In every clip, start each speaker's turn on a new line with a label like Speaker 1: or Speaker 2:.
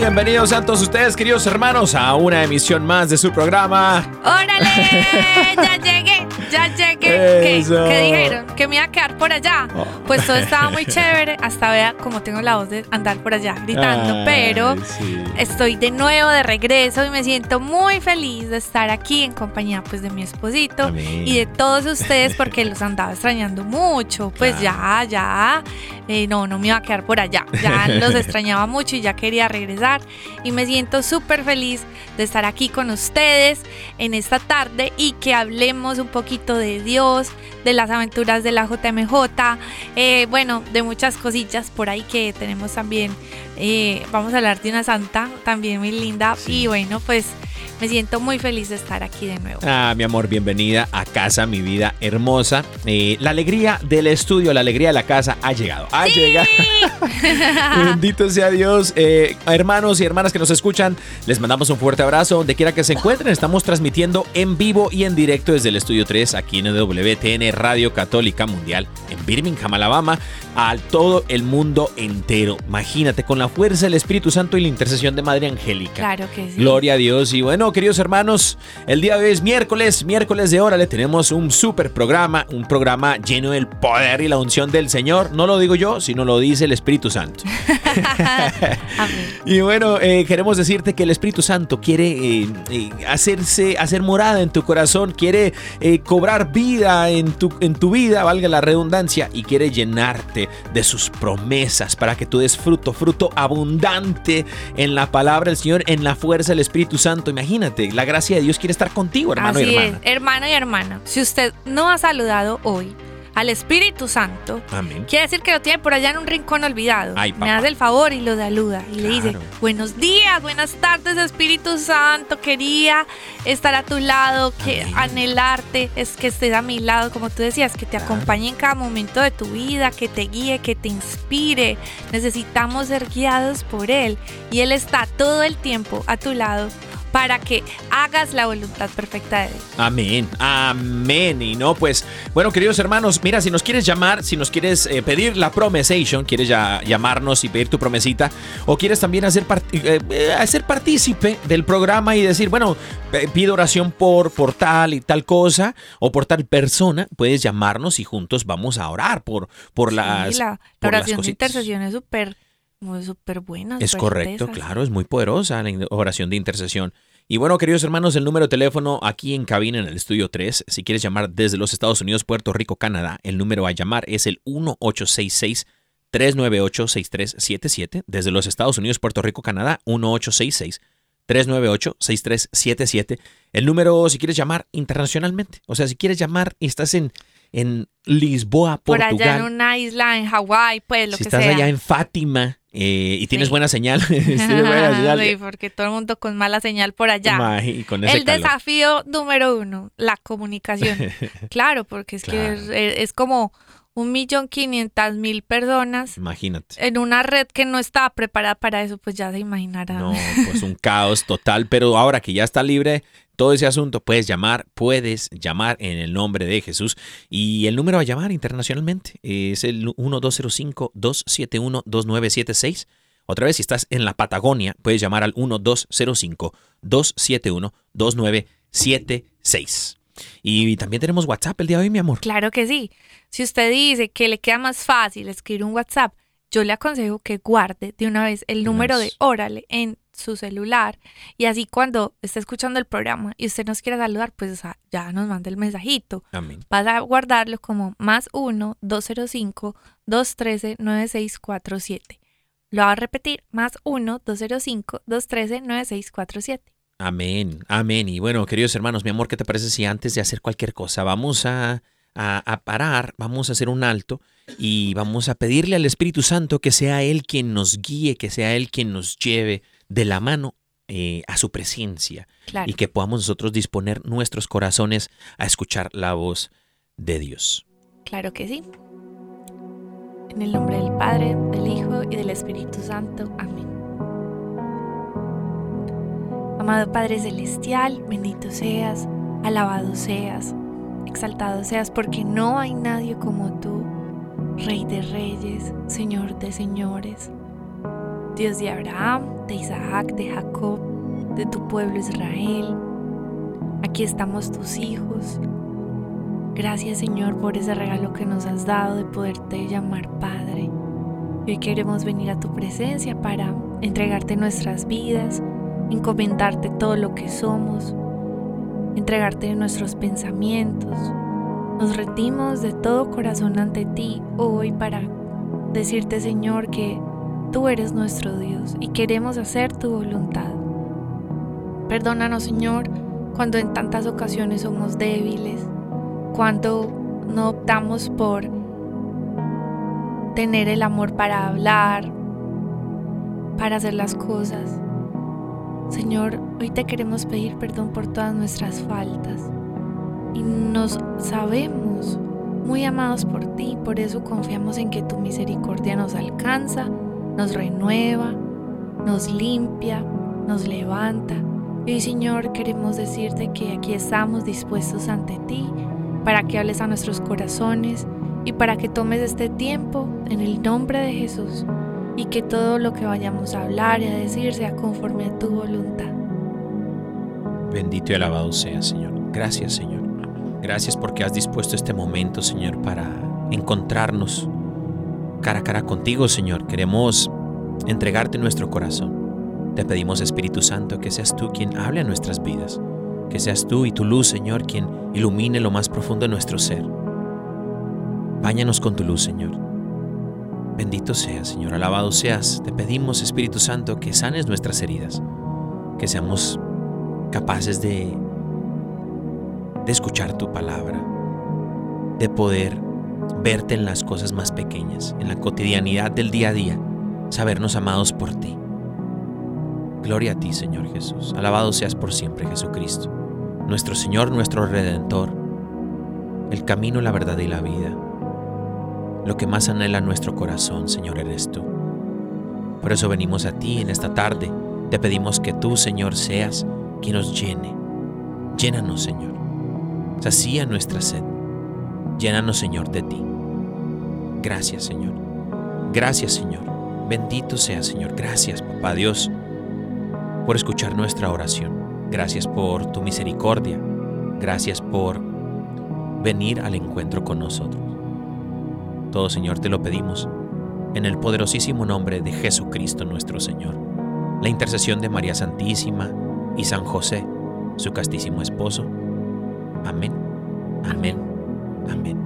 Speaker 1: bienvenidos a todos ustedes, queridos hermanos, a una emisión más de su programa.
Speaker 2: ¡Órale! Ya llegué, ya llegué. ¿Qué, dijeron? ¿Que me iba a quedar por allá?
Speaker 1: Oh.
Speaker 2: Pues todo estaba muy chévere. Hasta vea como tengo la voz de andar por allá gritando.
Speaker 1: Ay,
Speaker 2: pero
Speaker 1: sí.
Speaker 2: estoy de nuevo de regreso y me siento muy feliz de estar aquí en compañía pues de mi esposito
Speaker 1: Amén.
Speaker 2: y de todos ustedes porque los andaba extrañando mucho. Pues ya, ya. eh, no, no me iba a quedar por allá. Ya los extrañaba mucho y ya quería regresar. Y me siento súper feliz de estar aquí con ustedes en esta tarde y que hablemos un poquito de Dios, de las aventuras de la JMJ, eh, bueno, de muchas cosillas por ahí que tenemos también. Eh, vamos a hablar de una santa también muy linda y bueno, pues me siento muy feliz de estar aquí de nuevo.
Speaker 1: Ah, mi amor, bienvenida a casa, mi vida hermosa. Eh, la alegría del estudio, la alegría de la casa ha llegado. Ha llegado. Bendito sea Dios. Eh, hermanos y hermanas que nos escuchan, les mandamos un fuerte abrazo donde quiera que se encuentren. Estamos transmitiendo en vivo y en directo desde el estudio 3 aquí en WTN Radio Católica Mundial en Birmingham, Alabama, a todo el mundo entero. Imagínate, con la fuerza del Espíritu Santo y la intercesión de Madre Angélica.
Speaker 2: Claro que sí.
Speaker 1: Gloria a Dios. Y bueno, queridos hermanos, el día de hoy es miércoles, miércoles de Órale. Tenemos un super programa, un programa lleno del poder y la unción del Señor. No lo digo yo, sino lo dice el Espíritu Santo.
Speaker 2: Amén.
Speaker 1: Y bueno, eh, queremos decirte que el Espíritu Santo quiere eh, eh, hacerse, hacer morada en tu corazón, quiere cobrar vida en tu, en tu vida, valga la redundancia, y quiere llenarte de sus promesas para que tú des fruto, fruto abundante en la palabra del Señor, en la fuerza del Espíritu Santo. Imagínate, la gracia de Dios quiere estar contigo, hermano
Speaker 2: Así
Speaker 1: y hermana.
Speaker 2: es, hermano y hermana. Si usted no ha saludado hoy al Espíritu Santo,
Speaker 1: Amén.
Speaker 2: quiere decir que lo tiene por allá en un rincón olvidado.
Speaker 1: Ay,
Speaker 2: Me hace el favor y lo saluda y le dice, buenos días, buenas tardes Espíritu Santo, quería estar a tu lado, que
Speaker 1: Amén.
Speaker 2: anhelarte, es que estés a mi lado, como tú decías, que te acompañe en cada momento de tu vida, que te guíe, que te inspire. Necesitamos ser guiados por Él y Él está todo el tiempo a tu lado para que hagas la voluntad perfecta de Él.
Speaker 1: Amén, amén. Y no, pues, bueno, queridos hermanos, mira, si nos quieres llamar, si nos quieres eh, pedir la promesation, quieres ya llamarnos y pedir tu promesita, o quieres también hacer, part- eh, eh, hacer partícipe del programa y decir, bueno, pido oración por, por tal y tal cosa, o por tal persona, puedes llamarnos y juntos vamos a orar por, por las.
Speaker 2: Sí, la, la
Speaker 1: por las
Speaker 2: oración de intercesión es súper súper buena.
Speaker 1: Es correcto, claro, es muy poderosa la oración de intercesión. Y bueno, queridos hermanos, el número de teléfono aquí en cabina en el estudio 3, si quieres llamar desde los Estados Unidos, Puerto Rico, Canadá, el número a llamar es el 1866 398 6377 desde los Estados Unidos, Puerto Rico, Canadá, 1866 398-6377. El número si quieres llamar internacionalmente. O sea, si quieres llamar y estás en, en Lisboa,
Speaker 2: Por allá en una isla en Hawái, pues lo
Speaker 1: si
Speaker 2: que
Speaker 1: estás
Speaker 2: sea.
Speaker 1: allá en Fátima eh, y tienes
Speaker 2: Sí.
Speaker 1: buena señal. tienes buena señal,
Speaker 2: Sí, porque todo el mundo con mala señal por allá.
Speaker 1: ma, y con ese
Speaker 2: El
Speaker 1: calor.
Speaker 2: desafío número uno, la comunicación. claro, porque es
Speaker 1: Claro.
Speaker 2: que es, es como un millón quinientas mil personas
Speaker 1: Imagínate.
Speaker 2: en una red que no estaba preparada para eso, pues ya se imaginarán.
Speaker 1: No, pues un caos total. Pero ahora que ya está libre todo ese asunto, puedes llamar, puedes llamar en el nombre de Jesús. Y el número a llamar internacionalmente es el 1205-271-2976. Otra vez, si estás en la Patagonia, puedes llamar al 1205-271-2976. Y también tenemos WhatsApp el día de hoy, mi amor.
Speaker 2: Claro que sí. Si usted dice que le queda más fácil escribir un WhatsApp, yo le aconsejo que guarde de una vez el número de. Órale en su celular y así cuando esté escuchando el programa y usted nos quiera saludar, pues ya nos manda el mensajito.
Speaker 1: Amén.
Speaker 2: Vas a guardarlo como más 1-205-213-9647. Lo va a repetir, más 1-205-213-9647.
Speaker 1: Amén, amén. Y bueno, queridos hermanos, mi amor, ¿qué te parece si antes de hacer cualquier cosa vamos a, a- a parar, vamos a hacer un alto y vamos a pedirle al Espíritu Santo que sea Él quien nos guíe, que sea Él quien nos lleve de la mano eh, a su presencia
Speaker 2: Claro.
Speaker 1: y que podamos nosotros disponer nuestros corazones a escuchar la voz de Dios.
Speaker 2: Claro que sí. En el nombre del Padre, del Hijo y del Espíritu Santo. Amén. Amado Padre Celestial, bendito seas, alabado seas, exaltado seas, porque no hay nadie como tú, Rey de Reyes, Señor de Señores, Dios de Abraham, de Isaac, de Jacob, de tu pueblo Israel. Aquí estamos tus hijos, Gracias Señor por ese regalo que nos has dado de poderte llamar Padre. Hoy queremos venir a tu presencia para entregarte nuestras vidas, encomendarte todo lo que somos, entregarte nuestros pensamientos. Nos rendimos de todo corazón ante ti hoy para decirte Señor que tú eres nuestro Dios y queremos hacer tu voluntad. Perdónanos Señor cuando en tantas ocasiones somos débiles cuando no optamos por tener el amor para hablar, para hacer las cosas. Señor, hoy te queremos pedir perdón por todas nuestras faltas y nos sabemos muy amados por ti, por eso confiamos en que tu misericordia nos alcanza, nos renueva, nos limpia, nos levanta. Y Señor, queremos decirte que aquí estamos dispuestos ante ti para que hables a nuestros corazones y para que tomes este tiempo en el nombre de Jesús y que todo lo que vayamos a hablar y a decir sea conforme a tu voluntad.
Speaker 1: Bendito y alabado sea, Señor. Gracias, Señor. Gracias porque has dispuesto este momento, Señor, para encontrarnos cara a cara contigo, Señor. Queremos entregarte nuestro corazón. Te pedimos, Espíritu Santo, que seas tú quien hable a nuestras vidas. Que seas tú y tu luz, Señor, quien ilumine lo más profundo de nuestro ser. Báñanos con tu luz, Señor. Bendito seas, Señor. Alabado seas. Te pedimos, Espíritu Santo, que sanes nuestras heridas. Que seamos capaces de, de escuchar tu palabra, de poder verte en las cosas más pequeñas, en la cotidianidad del día a día, sabernos amados por ti. Gloria a ti, Señor Jesús. Alabado seas por siempre, Jesucristo. Nuestro Señor, nuestro Redentor, el camino, la verdad y la vida. Lo que más anhela nuestro corazón, Señor, eres tú. Por eso venimos a ti en esta tarde. Te pedimos que tú, Señor, seas quien nos llene. Llénanos, Señor. Sacía nuestra sed. Llénanos, Señor, de ti. Gracias, Señor. Gracias, Señor. Bendito sea, Señor. Gracias, Papá Dios, por escuchar nuestra oración. Gracias por tu misericordia. Gracias por venir al encuentro con nosotros. Todo, Señor, te lo pedimos en el poderosísimo nombre de Jesucristo nuestro Señor. La intercesión de María Santísima y San José, su castísimo esposo. Amén. Amén. Amén.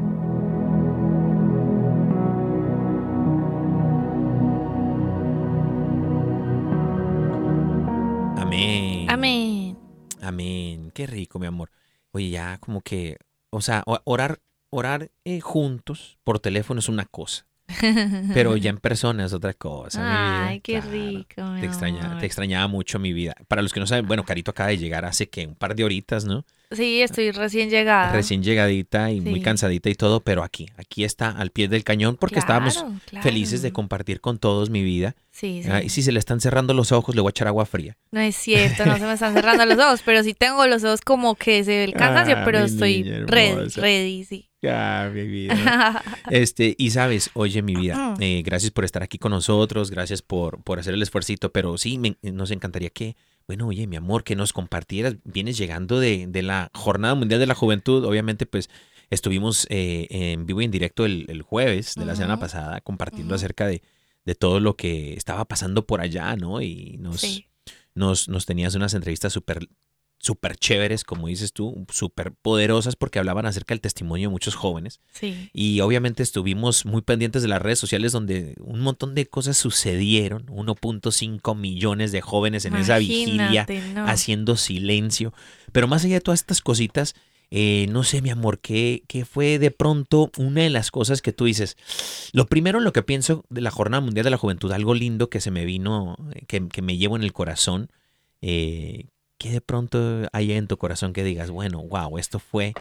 Speaker 1: Amén.
Speaker 2: Amén.
Speaker 1: Amén. Qué rico, mi amor. Oye, ya como que, o sea, orar, orar eh, juntos por teléfono es una cosa, pero ya en persona es otra cosa. vida.
Speaker 2: Ay, qué
Speaker 1: Claro.
Speaker 2: rico,
Speaker 1: Te, extraña- te extrañaba mucho mi vida. Para los que no saben, bueno, Carito acaba de llegar hace que un par de horitas, ¿no?
Speaker 2: Sí, estoy recién llegada.
Speaker 1: recién llegadita y muy cansadita y todo, pero aquí, aquí está al pie del cañón porque estábamos
Speaker 2: Claro,
Speaker 1: felices de compartir con todos mi vida.
Speaker 2: Sí, sí.
Speaker 1: Ah, y si se le están cerrando los ojos, le voy a echar agua fría.
Speaker 2: No es cierto, no se me están cerrando los ojos, pero sí tengo los ojos como que se ve el cansancio,
Speaker 1: Ah,
Speaker 2: pero estoy
Speaker 1: hermosa.
Speaker 2: ready, sí.
Speaker 1: Ah, mi vida. Este, y sabes, oye, mi vida, eh, gracias por estar aquí con nosotros, gracias por, por hacer el esfuercito, pero sí, me- nos encantaría que, bueno, oye, mi amor, que nos compartieras, vienes llegando de, de la Jornada Mundial de la Juventud, obviamente, pues estuvimos eh, en vivo y en directo el, el jueves de la semana pasada compartiendo acerca de, de todo lo que estaba pasando por allá, ¿no? Y nos,
Speaker 2: Sí.
Speaker 1: nos, nos tenías unas entrevistas súper súper chéveres, como dices tú, súper poderosas porque hablaban acerca del testimonio de muchos jóvenes.
Speaker 2: Sí.
Speaker 1: Y obviamente estuvimos muy pendientes de las redes sociales donde un montón de cosas sucedieron. 1.5 millones de jóvenes en esa vigilia
Speaker 2: no.
Speaker 1: haciendo silencio. Pero más allá de todas estas cositas, eh, no sé, mi amor, ¿qué, ¿qué fue de pronto una de las cosas que tú dices? Lo primero en lo que pienso de la Jornada Mundial de la Juventud, algo lindo que se me vino, eh, que, que me llevo en el corazón, eh, que de pronto hay en tu corazón que digas, bueno, wow, esto fue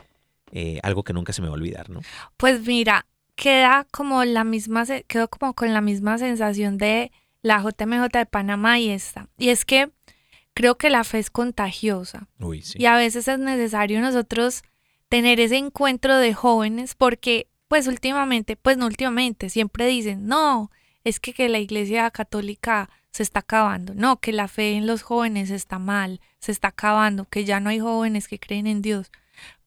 Speaker 1: eh, algo que nunca se me va a olvidar, ¿no?
Speaker 2: Pues mira, queda como la misma, quedó como con la misma sensación de la JMJ de Panamá y esta. Y es que creo que la fe es contagiosa.
Speaker 1: Uy, sí.
Speaker 2: Y a veces es necesario nosotros tener ese encuentro de jóvenes porque, pues últimamente, pues no últimamente, siempre dicen, no, es que, que la iglesia católica se está acabando, no, que la fe en los jóvenes está mal, se está acabando, que ya no hay jóvenes que creen en Dios.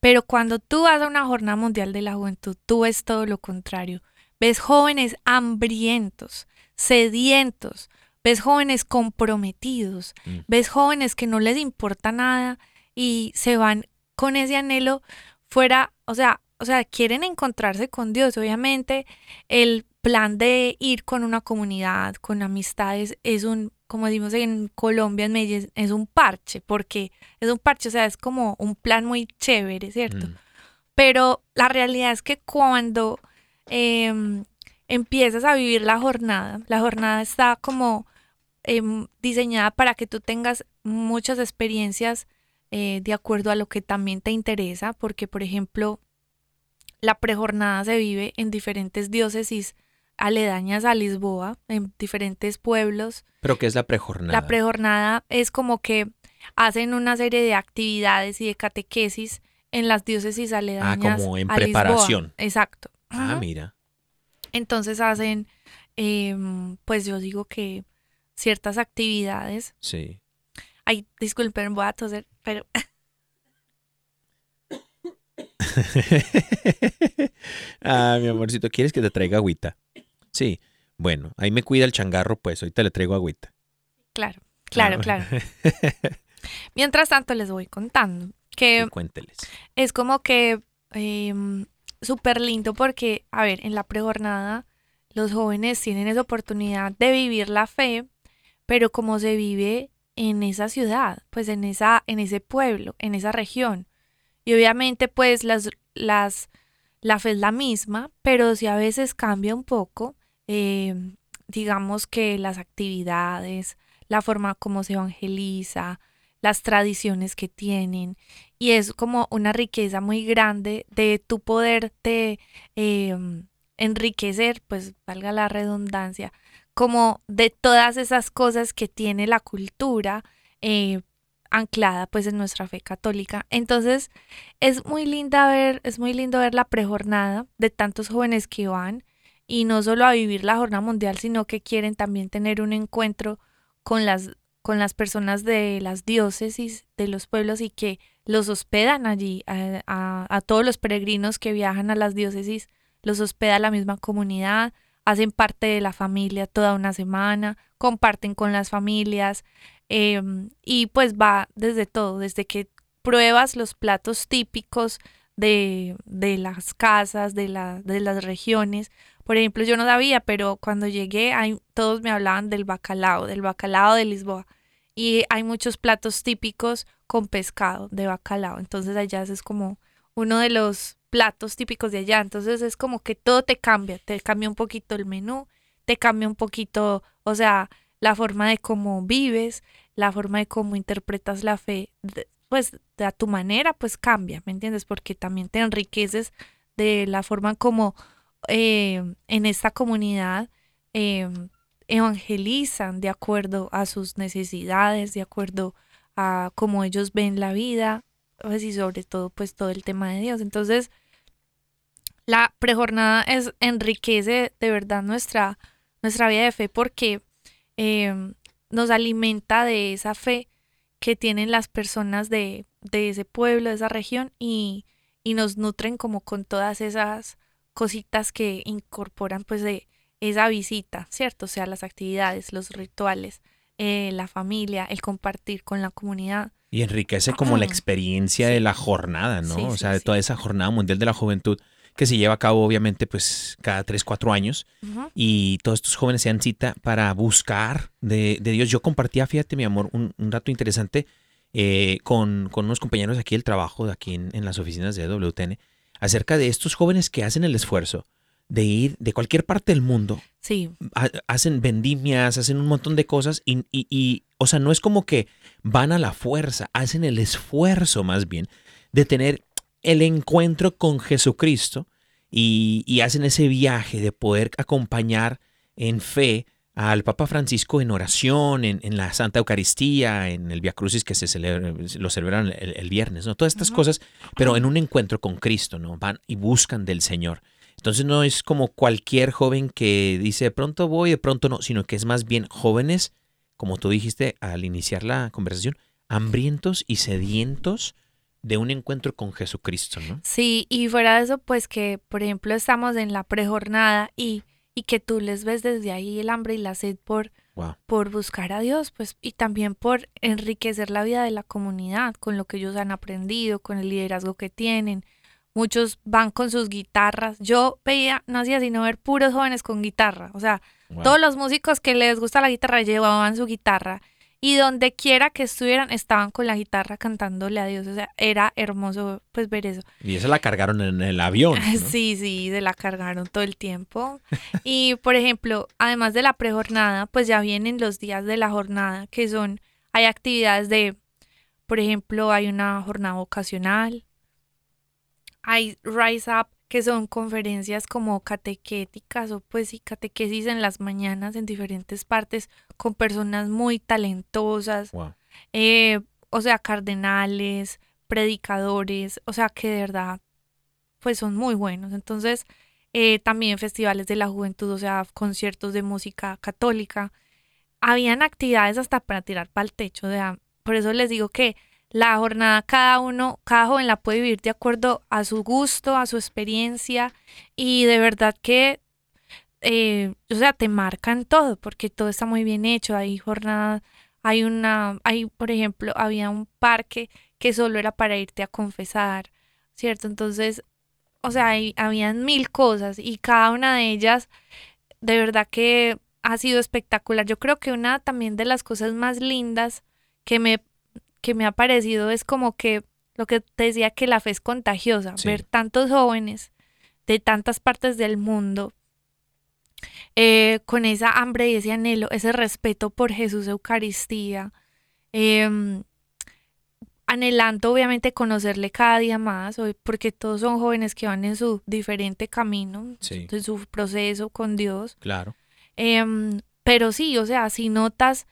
Speaker 2: Pero cuando tú vas a una jornada mundial de la juventud, tú ves todo lo contrario. Ves jóvenes hambrientos, sedientos, ves jóvenes comprometidos,
Speaker 1: Mm.
Speaker 2: ves jóvenes que no les importa nada y se van con ese anhelo fuera, o sea, o sea, quieren encontrarse con Dios. Obviamente, el plan de ir con una comunidad, con amistades, es un, como decimos en Colombia, en Medellín, es un parche, porque es un parche, o sea, es como un plan muy chévere, ¿cierto?
Speaker 1: Mm.
Speaker 2: Pero la realidad es que cuando em, empiezas a vivir la jornada, la jornada está como em, diseñada para que tú tengas muchas experiencias eh, de acuerdo a lo que también te interesa, porque por ejemplo, la prejornada se vive en diferentes diócesis aledañas a Lisboa, en diferentes pueblos.
Speaker 1: Pero ¿qué es la prejornada?
Speaker 2: La prejornada es como que hacen una serie de actividades y de catequesis en las diócesis aledañas.
Speaker 1: Ah, como en
Speaker 2: a Lisboa.
Speaker 1: preparación.
Speaker 2: Exacto.
Speaker 1: Ah, mira.
Speaker 2: Entonces hacen, em, pues yo digo que ciertas actividades.
Speaker 1: Sí.
Speaker 2: Ay, disculpen, voy a toser, pero
Speaker 1: ah, mi amorcito, ¿quieres que te traiga agüita? Sí. Bueno, ahí me cuida el changarro, pues ahorita le traigo agüita.
Speaker 2: claro, claro,
Speaker 1: Ah,
Speaker 2: claro. Mientras tanto les voy contando que
Speaker 1: sí, cuénteles.
Speaker 2: es como que em, súper lindo porque, a ver, en la prejornada los jóvenes tienen esa oportunidad de vivir la fe, pero como se vive en esa ciudad, pues en esa, en ese pueblo, en esa región. Y obviamente, pues las, las, la fe es la misma, pero si a veces cambia un poco, em, digamos que las actividades, la forma como se evangeliza, las tradiciones que tienen, y es como una riqueza muy grande de tu poderte eh, enriquecer, pues valga la redundancia, como de todas esas cosas que tiene la cultura eh, anclada pues en nuestra fe católica. Entonces es muy linda ver, es muy lindo ver la prejornada de tantos jóvenes que van y no solo a vivir la jornada mundial, sino que quieren también tener un encuentro con las con las personas de las diócesis, de los pueblos y que los hospedan allí, a, a- todos los peregrinos que viajan a las diócesis, los hospeda la misma comunidad, hacen parte de la familia toda una semana, comparten con las familias em, y pues va desde todo, desde que pruebas los platos típicos de, de las casas, de, la, de las regiones. Por ejemplo, yo no sabía, pero cuando llegué hay- todos me hablaban del bacalao, del bacalao de Lisboa. Y hay muchos platos típicos con pescado de bacalao. Entonces allá es como uno de los platos típicos de allá. Entonces es como que todo te cambia, te cambia un poquito el menú, te cambia un poquito, o sea, la forma de cómo vives, la forma de cómo interpretas la fe, pues a tu manera, pues cambia, ¿me entiendes? Porque también te enriqueces de la forma como eh, en esta comunidad eh, evangelizan de acuerdo a sus necesidades, de acuerdo a cómo ellos ven la vida, pues, y sobre todo pues todo el tema de Dios. Entonces, la prejornada es, enriquece de verdad nuestra, nuestra vida de fe porque eh, nos alimenta de esa fe que tienen las personas de, de ese pueblo, de esa región y, y nos nutren como con todas esas cositas que incorporan pues de esa visita, ¿cierto? O sea, las actividades, los rituales, eh, la familia, el compartir con la comunidad.
Speaker 1: Y enriquece como la experiencia de la jornada, ¿no?
Speaker 2: Sí,
Speaker 1: o
Speaker 2: sí,
Speaker 1: sea, de toda esa jornada mundial de la juventud que se lleva a cabo obviamente pues cada 3, 4 años y todos estos jóvenes se dan cita para buscar de, de Dios. Yo compartía, fíjate mi amor, un, un dato interesante eh, con, con unos compañeros aquí del trabajo, de aquí en, en las oficinas de WTN, acerca de estos jóvenes que hacen el esfuerzo de ir de cualquier parte del mundo
Speaker 2: Sí,
Speaker 1: ha- hacen vendimias, hacen un montón de cosas y, y- y, o sea, no es como que van a la fuerza, hacen el esfuerzo más bien de tener el encuentro con Jesucristo y, y hacen ese viaje de poder acompañar en fe al Papa Francisco en oración, en, en la Santa Eucaristía, en el Via Crucis que se celebra, lo celebran el, el viernes, ¿no? Todas estas cosas, pero en un encuentro con Cristo, ¿no? Van y buscan del Señor. Entonces no es como cualquier joven que dice de pronto voy, de pronto no, sino que es más bien jóvenes, como tú dijiste al iniciar la conversación, hambrientos y sedientos de un encuentro con Jesucristo, ¿no?
Speaker 2: sí, y fuera de eso, pues que, por ejemplo, estamos en la prejornada y, y que tú les ves desde ahí el hambre y la sed por,
Speaker 1: Wow.
Speaker 2: por buscar a Dios, pues, y también por enriquecer la vida de la comunidad con lo que ellos han aprendido, con el liderazgo que tienen. Muchos van con sus guitarras. Yo veía, no hacía sino ver puros jóvenes con guitarra. O sea,
Speaker 1: Wow.
Speaker 2: todos los músicos que les gusta la guitarra llevaban su guitarra. Y donde quiera que estuvieran, estaban con la guitarra cantándole a Dios. O sea, era hermoso pues ver eso.
Speaker 1: Y esa la cargaron en el avión. ¿no?
Speaker 2: Sí, sí, se la cargaron todo el tiempo. Y por ejemplo, además de la prejornada, pues ya vienen los días de la jornada, que son, hay actividades de, por ejemplo, hay una jornada vocacional, hay Rise Up, que son conferencias como catequéticas o pues sí, catequesis en las mañanas en diferentes partes con personas muy talentosas,
Speaker 1: Wow.
Speaker 2: eh, o sea, cardenales, predicadores, o sea, que de verdad, pues son muy buenos. Entonces, eh, también festivales de la juventud, o sea, conciertos de música católica. Habían actividades hasta para tirar para el techo, o sea, por eso les digo que la jornada cada uno, cada joven la puede vivir de acuerdo a su gusto, a su experiencia y de verdad que, eh, o sea, te marcan todo porque todo está muy bien hecho. Hay jornadas, hay una, hay, por ejemplo, había un parque que solo era para irte a confesar, ¿cierto? Entonces, o sea, hay, habían mil cosas y cada una de ellas, de verdad que ha sido espectacular. Yo creo que una también de las cosas más lindas que me, que me ha parecido es como que lo que te decía que la fe es contagiosa,
Speaker 1: Sí.
Speaker 2: ver tantos jóvenes de tantas partes del mundo eh, con esa hambre y ese anhelo, ese respeto por Jesús Eucaristía, em, anhelando obviamente conocerle cada día más, porque todos son jóvenes que van en su diferente camino,
Speaker 1: Sí.
Speaker 2: en su proceso con Dios.
Speaker 1: Claro.
Speaker 2: Em, pero sí, o sea, si notas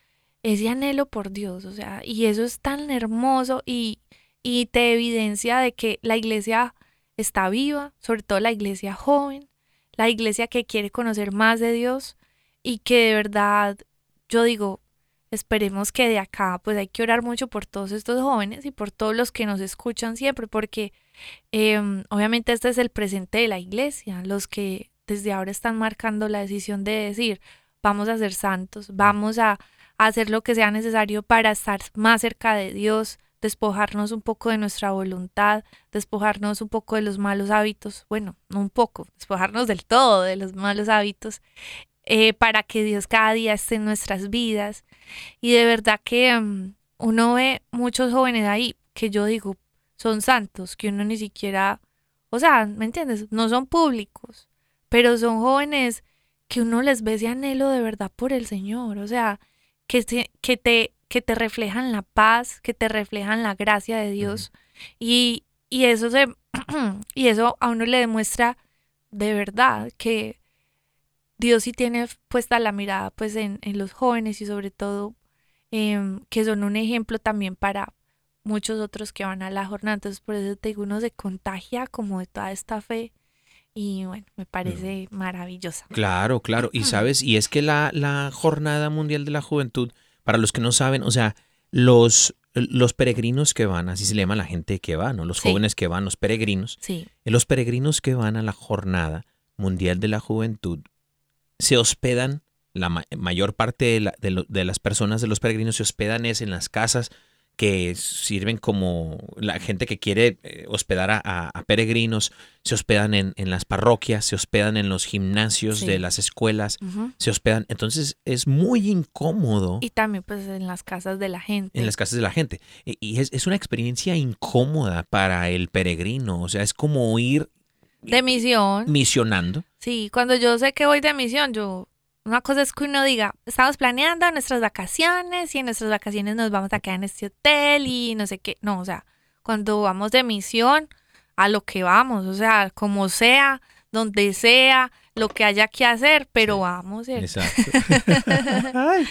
Speaker 2: ese anhelo por Dios, o sea, y eso es tan hermoso y, y te evidencia de que la iglesia está viva, sobre todo la iglesia joven, la iglesia que quiere conocer más de Dios y que de verdad, yo digo, esperemos que de acá, pues hay que orar mucho por todos estos jóvenes y por todos los que nos escuchan siempre, porque em, obviamente este es el presente de la iglesia, los que desde ahora están marcando la decisión de decir, vamos a ser santos, vamos a, a hacer lo que sea necesario para estar más cerca de Dios, despojarnos un poco de nuestra voluntad, despojarnos un poco de los malos hábitos, bueno, no un poco, despojarnos del todo de los malos hábitos, eh, para que Dios cada día esté en nuestras vidas. Y de verdad que mm, uno ve muchos jóvenes ahí que yo digo, son santos, que uno ni siquiera, o sea, ¿me entiendes? No son públicos, pero son jóvenes que uno les ve ese anhelo de verdad por el Señor, o sea, que, se- que, te, que te reflejan la paz, que te reflejan la gracia de Dios. y, y eso se y eso a uno le demuestra de verdad que Dios sí tiene puesta la mirada pues en, en los jóvenes y sobre todo em, que son un ejemplo también para muchos otros que van a la jornada. Entonces por eso te digo, uno se contagia como de toda esta fe y bueno, me parece maravillosa.
Speaker 1: Claro, claro. Y sabes, y es que la, la Jornada Mundial de la Juventud, para los que no saben, o sea, los, los peregrinos que van, así se le llama la gente que va, ¿no? Los
Speaker 2: Sí.
Speaker 1: jóvenes que van, los peregrinos.
Speaker 2: Sí,
Speaker 1: Eh, Los peregrinos que van a la Jornada Mundial de la Juventud se hospedan, la ma- mayor parte de, la- de lo- de las personas de los peregrinos se hospedan es en las casas que sirven como la gente que quiere eh, hospedar a, a- a peregrinos, se hospedan en, en las parroquias, se hospedan en los gimnasios
Speaker 2: Sí.
Speaker 1: de las escuelas, se hospedan. Entonces es muy incómodo
Speaker 2: y también pues en las casas de la gente.
Speaker 1: en las casas de la gente. Y- Y es, es una experiencia incómoda para el peregrino. O sea, es como ir
Speaker 2: de misión.
Speaker 1: misionando.
Speaker 2: Sí, cuando yo sé que voy de misión, yo, una cosa es que uno diga, estamos planeando nuestras vacaciones y en nuestras vacaciones nos vamos a quedar en este hotel y no sé qué. No, o sea, cuando vamos de misión, a lo que vamos, o sea, como sea, donde sea, lo que haya que hacer, pero vamos. ¿cierto?
Speaker 1: Exacto.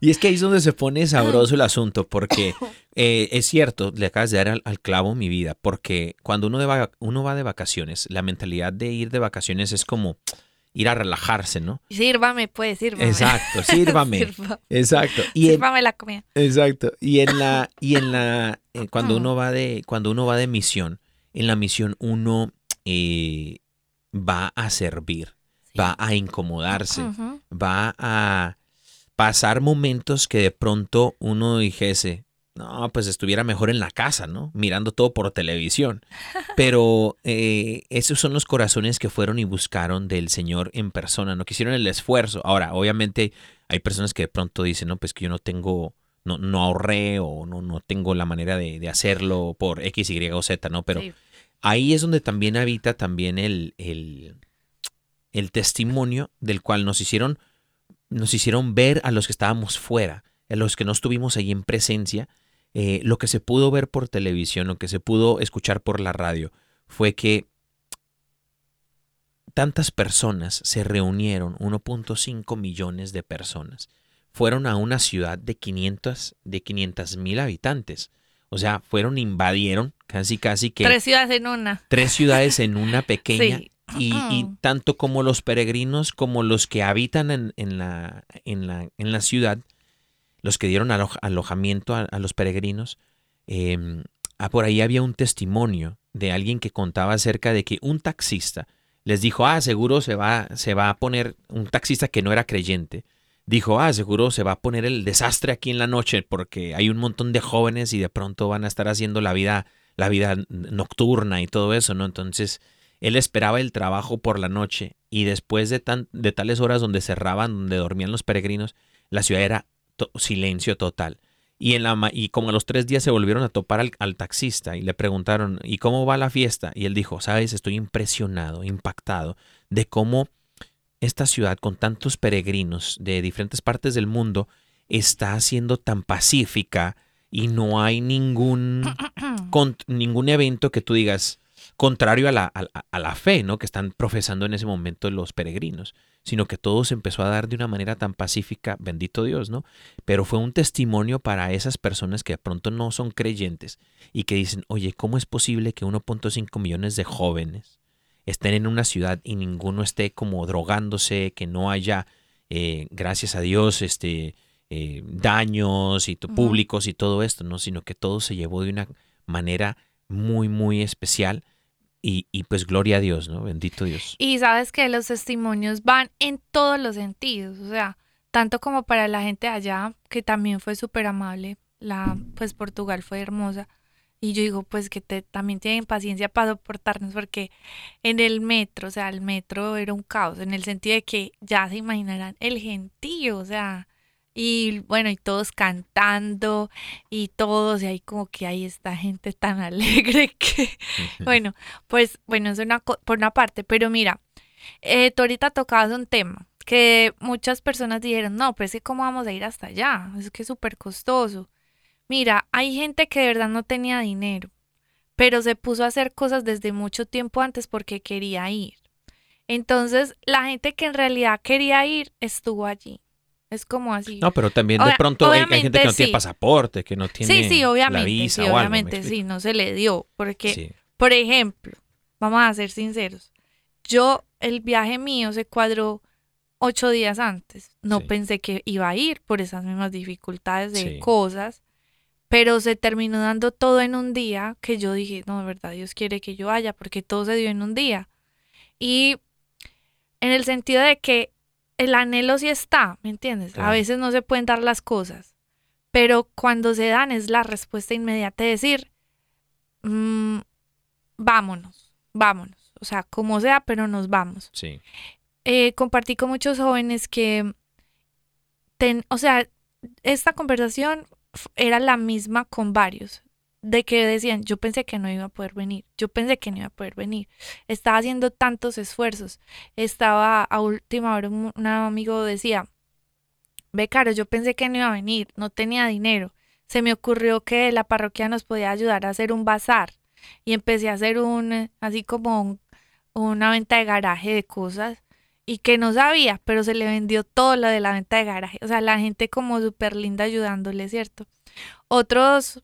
Speaker 1: Y es que ahí es donde se pone sabroso el asunto, porque eh, es cierto, le acabas de dar al, al clavo mi vida, porque cuando uno, de va- uno va de vacaciones, la mentalidad de ir de vacaciones es como ir a relajarse, ¿no?
Speaker 2: Sírvame, pues, sírvame.
Speaker 1: Exacto, sírvame.
Speaker 2: Sírvame.
Speaker 1: Exacto. Y en,
Speaker 2: Sírvame la comida.
Speaker 1: Exacto. Y en la, y en la, eh, cuando uno va de, cuando uno va de misión, en la misión uno eh, va a servir, va a incomodarse, va a pasar momentos que de pronto uno dijese, no, pues estuviera mejor en la casa, ¿no? Mirando todo por televisión. Pero eh, esos son los corazones que fueron y buscaron del Señor en persona, no quisieron el esfuerzo. Ahora, obviamente hay personas que de pronto dicen, no, pues que yo no tengo, no, no ahorré o no, no tengo la manera de, de hacerlo por X, Y o Z, ¿no? Pero
Speaker 2: Sí.
Speaker 1: ahí es donde también habita también el, el, el testimonio del cual nos hicieron, nos hicieron ver a los que estábamos fuera, a los que no estuvimos ahí en presencia, eh, lo que se pudo ver por televisión, lo que se pudo escuchar por la radio, fue que tantas personas se reunieron, 1.5 millones de personas, fueron a una ciudad de 500 de 500 mil habitantes. O sea, fueron, invadieron casi, casi que
Speaker 2: Tres ciudades en una.
Speaker 1: tres ciudades en una pequeña
Speaker 2: Sí.
Speaker 1: y, y
Speaker 2: Mm.
Speaker 1: tanto como los peregrinos como los que habitan en, en la, en, la, en la ciudad, los que dieron alo- alojamiento a, los peregrinos, eh, ah, por ahí había un testimonio de alguien que contaba acerca de que un taxista les dijo, ah, seguro se va, se va a poner, un taxista que no era creyente, dijo, ah, seguro se va a poner el desastre aquí en la noche porque hay un montón de jóvenes y de pronto van a estar haciendo la vida, la vida nocturna y todo eso, ¿no? Entonces, él esperaba el trabajo por la noche y después de, tan, de tales horas donde cerraban, donde dormían los peregrinos, la ciudad era to- silencio total. Y, en la, y como a los tres días se volvieron a topar al, al taxista y le preguntaron, ¿y cómo va la fiesta? Y él dijo, sabes, estoy impresionado, impactado de cómo esta ciudad con tantos peregrinos de diferentes partes del mundo está siendo tan pacífica y no hay ningún, con- ningún evento que tú digas contrario a la, a, la- a la fe, ¿no? Que están profesando en ese momento los peregrinos, sino que todo se empezó a dar de una manera tan pacífica, bendito Dios, ¿no? Pero fue un testimonio para esas personas que de pronto no son creyentes y que dicen, oye, ¿cómo es posible que 1.5 millones de jóvenes estén en una ciudad y ninguno esté como drogándose, que no haya, eh, gracias a Dios, este, eh, daños y públicos y todo esto, ¿no? Sino que todo se llevó de una manera muy, muy especial y, pues gloria a Dios, ¿no? Bendito Dios.
Speaker 2: Y sabes que los testimonios van en todos los sentidos, o sea, tanto como para la gente allá, que también fue súper amable, la, pues Portugal fue hermosa, y yo digo, pues que te, también tienen paciencia para soportarnos, porque en el metro, o sea, el metro era un caos, en el sentido de que ya se imaginarán el gentío, o sea, y bueno, y todos cantando, y todos, y ahí como que hay esta gente tan alegre que... Bueno, pues bueno, es una por una parte, pero mira, eh, tú ahorita tocabas un tema que muchas personas dijeron, no, pues es que cómo vamos a ir hasta allá, es que es súper costoso. Mira, hay gente que de verdad no tenía dinero, pero se puso a hacer cosas desde mucho tiempo antes porque quería ir. Entonces, la gente que en realidad quería ir estuvo allí. Es como así.
Speaker 1: No, pero también de pronto hay, hay gente que no tiene
Speaker 2: sí.
Speaker 1: pasaporte, que no tiene
Speaker 2: Sí, sí,
Speaker 1: la
Speaker 2: obviamente,
Speaker 1: visa
Speaker 2: sí,
Speaker 1: o algo, ¿me
Speaker 2: obviamente, sí,
Speaker 1: explico?
Speaker 2: no se le dio, porque,
Speaker 1: Sí.
Speaker 2: por ejemplo, vamos a ser sinceros, yo, el viaje mío se cuadró ocho días antes, no
Speaker 1: Sí.
Speaker 2: pensé que iba a ir por esas mismas dificultades de
Speaker 1: Sí.
Speaker 2: cosas, pero se terminó dando todo en un día que yo dije, no, de verdad, Dios quiere que yo vaya, porque todo se dio en un día. Y en el sentido de que el anhelo sí está, ¿me entiendes? A veces no se pueden dar las cosas, pero cuando se dan es la respuesta inmediata de decir, "Mm, vámonos, vámonos, o sea, como sea, pero nos vamos.
Speaker 1: Sí.
Speaker 2: Eh, compartí con muchos jóvenes que, ten- o sea, esta conversación era la misma con varios, de que decían, yo pensé que no iba a poder venir, yo pensé que no iba a poder venir, estaba haciendo tantos esfuerzos, estaba a última hora, un, amigo decía, ve Caro, yo pensé que no iba a venir, no tenía dinero, se me ocurrió que la parroquia nos podía ayudar a hacer un bazar y empecé a hacer un, así como un- una venta de garaje de cosas y que no sabía, pero se le vendió todo lo de la venta de garaje. O sea, la gente como súper linda ayudándole, ¿cierto? Otros,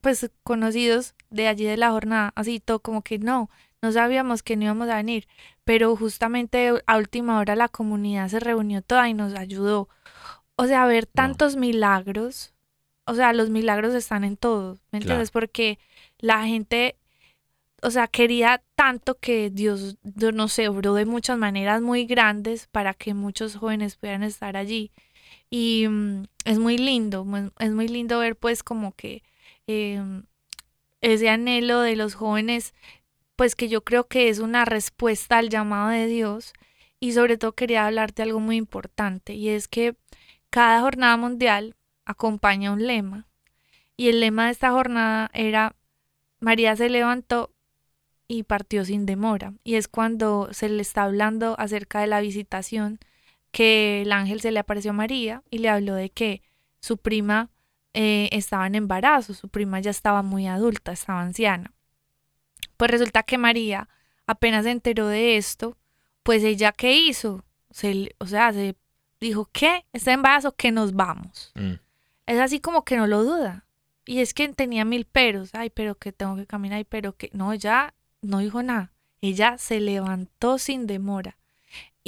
Speaker 2: pues conocidos de allí de la jornada, así todo como que no, no sabíamos que no íbamos a venir, pero justamente a última hora la comunidad se reunió toda y nos ayudó. O sea, ver tantos milagros, o sea, los milagros están en todo, ¿me
Speaker 1: Claro.
Speaker 2: entiendes? Porque la gente o sea, quería tanto que Dios, yo no sé, obró de muchas maneras muy grandes para que muchos jóvenes pudieran estar allí. Y mm, es muy lindo, es muy lindo ver pues como que em, ese anhelo de los jóvenes, pues que yo creo que es una respuesta al llamado de Dios. Y sobre todo quería hablar de algo muy importante, y es que cada jornada mundial acompaña un lema. Y el lema de esta jornada era María se levantó y partió sin demora. Y es cuando se le está hablando acerca de la visitación que el ángel se le apareció a María y le habló de que su prima eh, estaba en embarazo, su prima ya estaba muy adulta, estaba anciana. Pues resulta que María apenas se enteró de esto, pues ella qué hizo? Se, o sea, se dijo, ¿qué? ¿Está en embarazo? Que nos vamos.
Speaker 1: Mm.
Speaker 2: Es así como que no lo duda. Y es que tenía mil peros. Ay, pero que tengo que caminar. Ay, pero que. No, ella no dijo nada. Ella se levantó sin demora.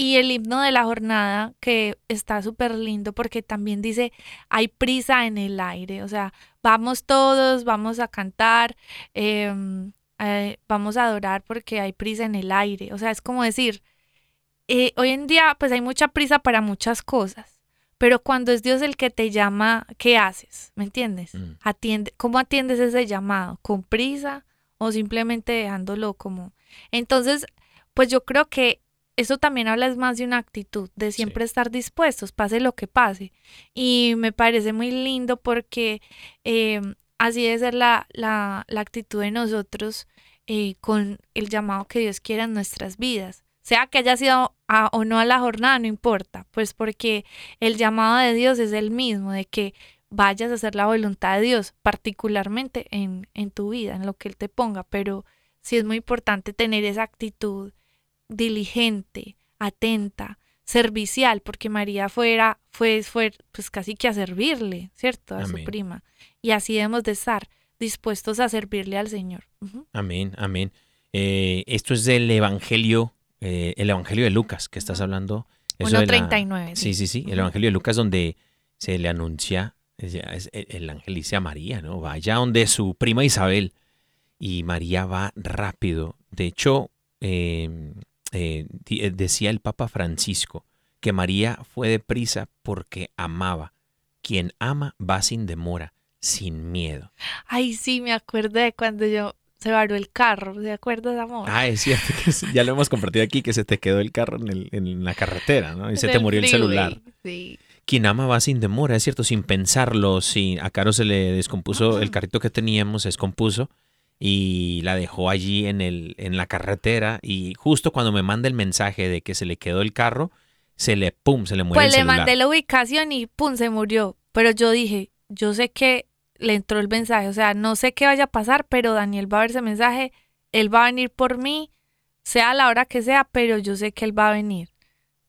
Speaker 2: Y el himno de la jornada, que está súper lindo porque también dice, hay prisa en el aire. O sea, vamos todos, vamos a cantar, em, eh, vamos a adorar porque hay prisa en el aire. O sea, es como decir, eh, hoy en día pues hay mucha prisa para muchas cosas. Pero cuando es Dios el que te llama, ¿qué haces? ¿Me entiendes?
Speaker 1: Mm.
Speaker 2: Atiende, ¿Cómo atiendes ese llamado? ¿Con prisa o simplemente dejándolo como... Entonces, pues yo creo que eso también habla es más de una actitud, de siempre estar dispuestos, pase lo que pase. Y me parece muy lindo porque eh, así debe ser la, la, la actitud de nosotros eh, con el llamado que Dios quiera en nuestras vidas. Sea que haya sido a- o no a la jornada, no importa, pues porque el llamado de Dios es el mismo, de que vayas a hacer la voluntad de Dios, particularmente en, en tu vida, en lo que Él te ponga, pero sí es muy importante tener esa actitud diligente, atenta, servicial, porque María fuera, fue, fue pues casi que a servirle, ¿cierto? A
Speaker 1: Amén.
Speaker 2: su prima. Y así debemos de estar dispuestos a servirle al Señor.
Speaker 1: Amén, amén. Eh, esto es del Evangelio, eh, el Evangelio de Lucas, que estás hablando. Eso de la-
Speaker 2: 1.39,
Speaker 1: Sí, sí, sí. El. Evangelio de Lucas donde se le anuncia, es- el el ángel dice a María, ¿no? Vaya donde su prima Isabel. Y María va rápido. De hecho, eh, eh, eh, decía el Papa Francisco que María fue deprisa porque amaba. Quien ama va sin demora, sin miedo.
Speaker 2: Ay, sí, me acuerdo de cuando yo se varó el carro, ¿se acuerdas, amor?
Speaker 1: Ah, es cierto que ya lo hemos compartido aquí, que se te quedó el carro en, el- en la carretera, ¿no? Y se te murió el celular.
Speaker 2: Sí.
Speaker 1: Quien ama va sin demora, es cierto, sin pensarlo. Sin, a Caro se le descompuso el carrito que teníamos, se descompuso y la dejó allí en, el, en la carretera. Y justo cuando me manda el mensaje de que se le quedó el carro, se le, pum, se le muere
Speaker 2: Pues
Speaker 1: el
Speaker 2: le
Speaker 1: celular.
Speaker 2: mandé la ubicación y pum, se murió. Pero yo dije, yo sé que le entró el mensaje, o sea, no sé qué vaya a pasar, pero Daniel va a ver ese mensaje, él va a venir por mí, sea a la hora que sea, pero yo sé que él va a venir.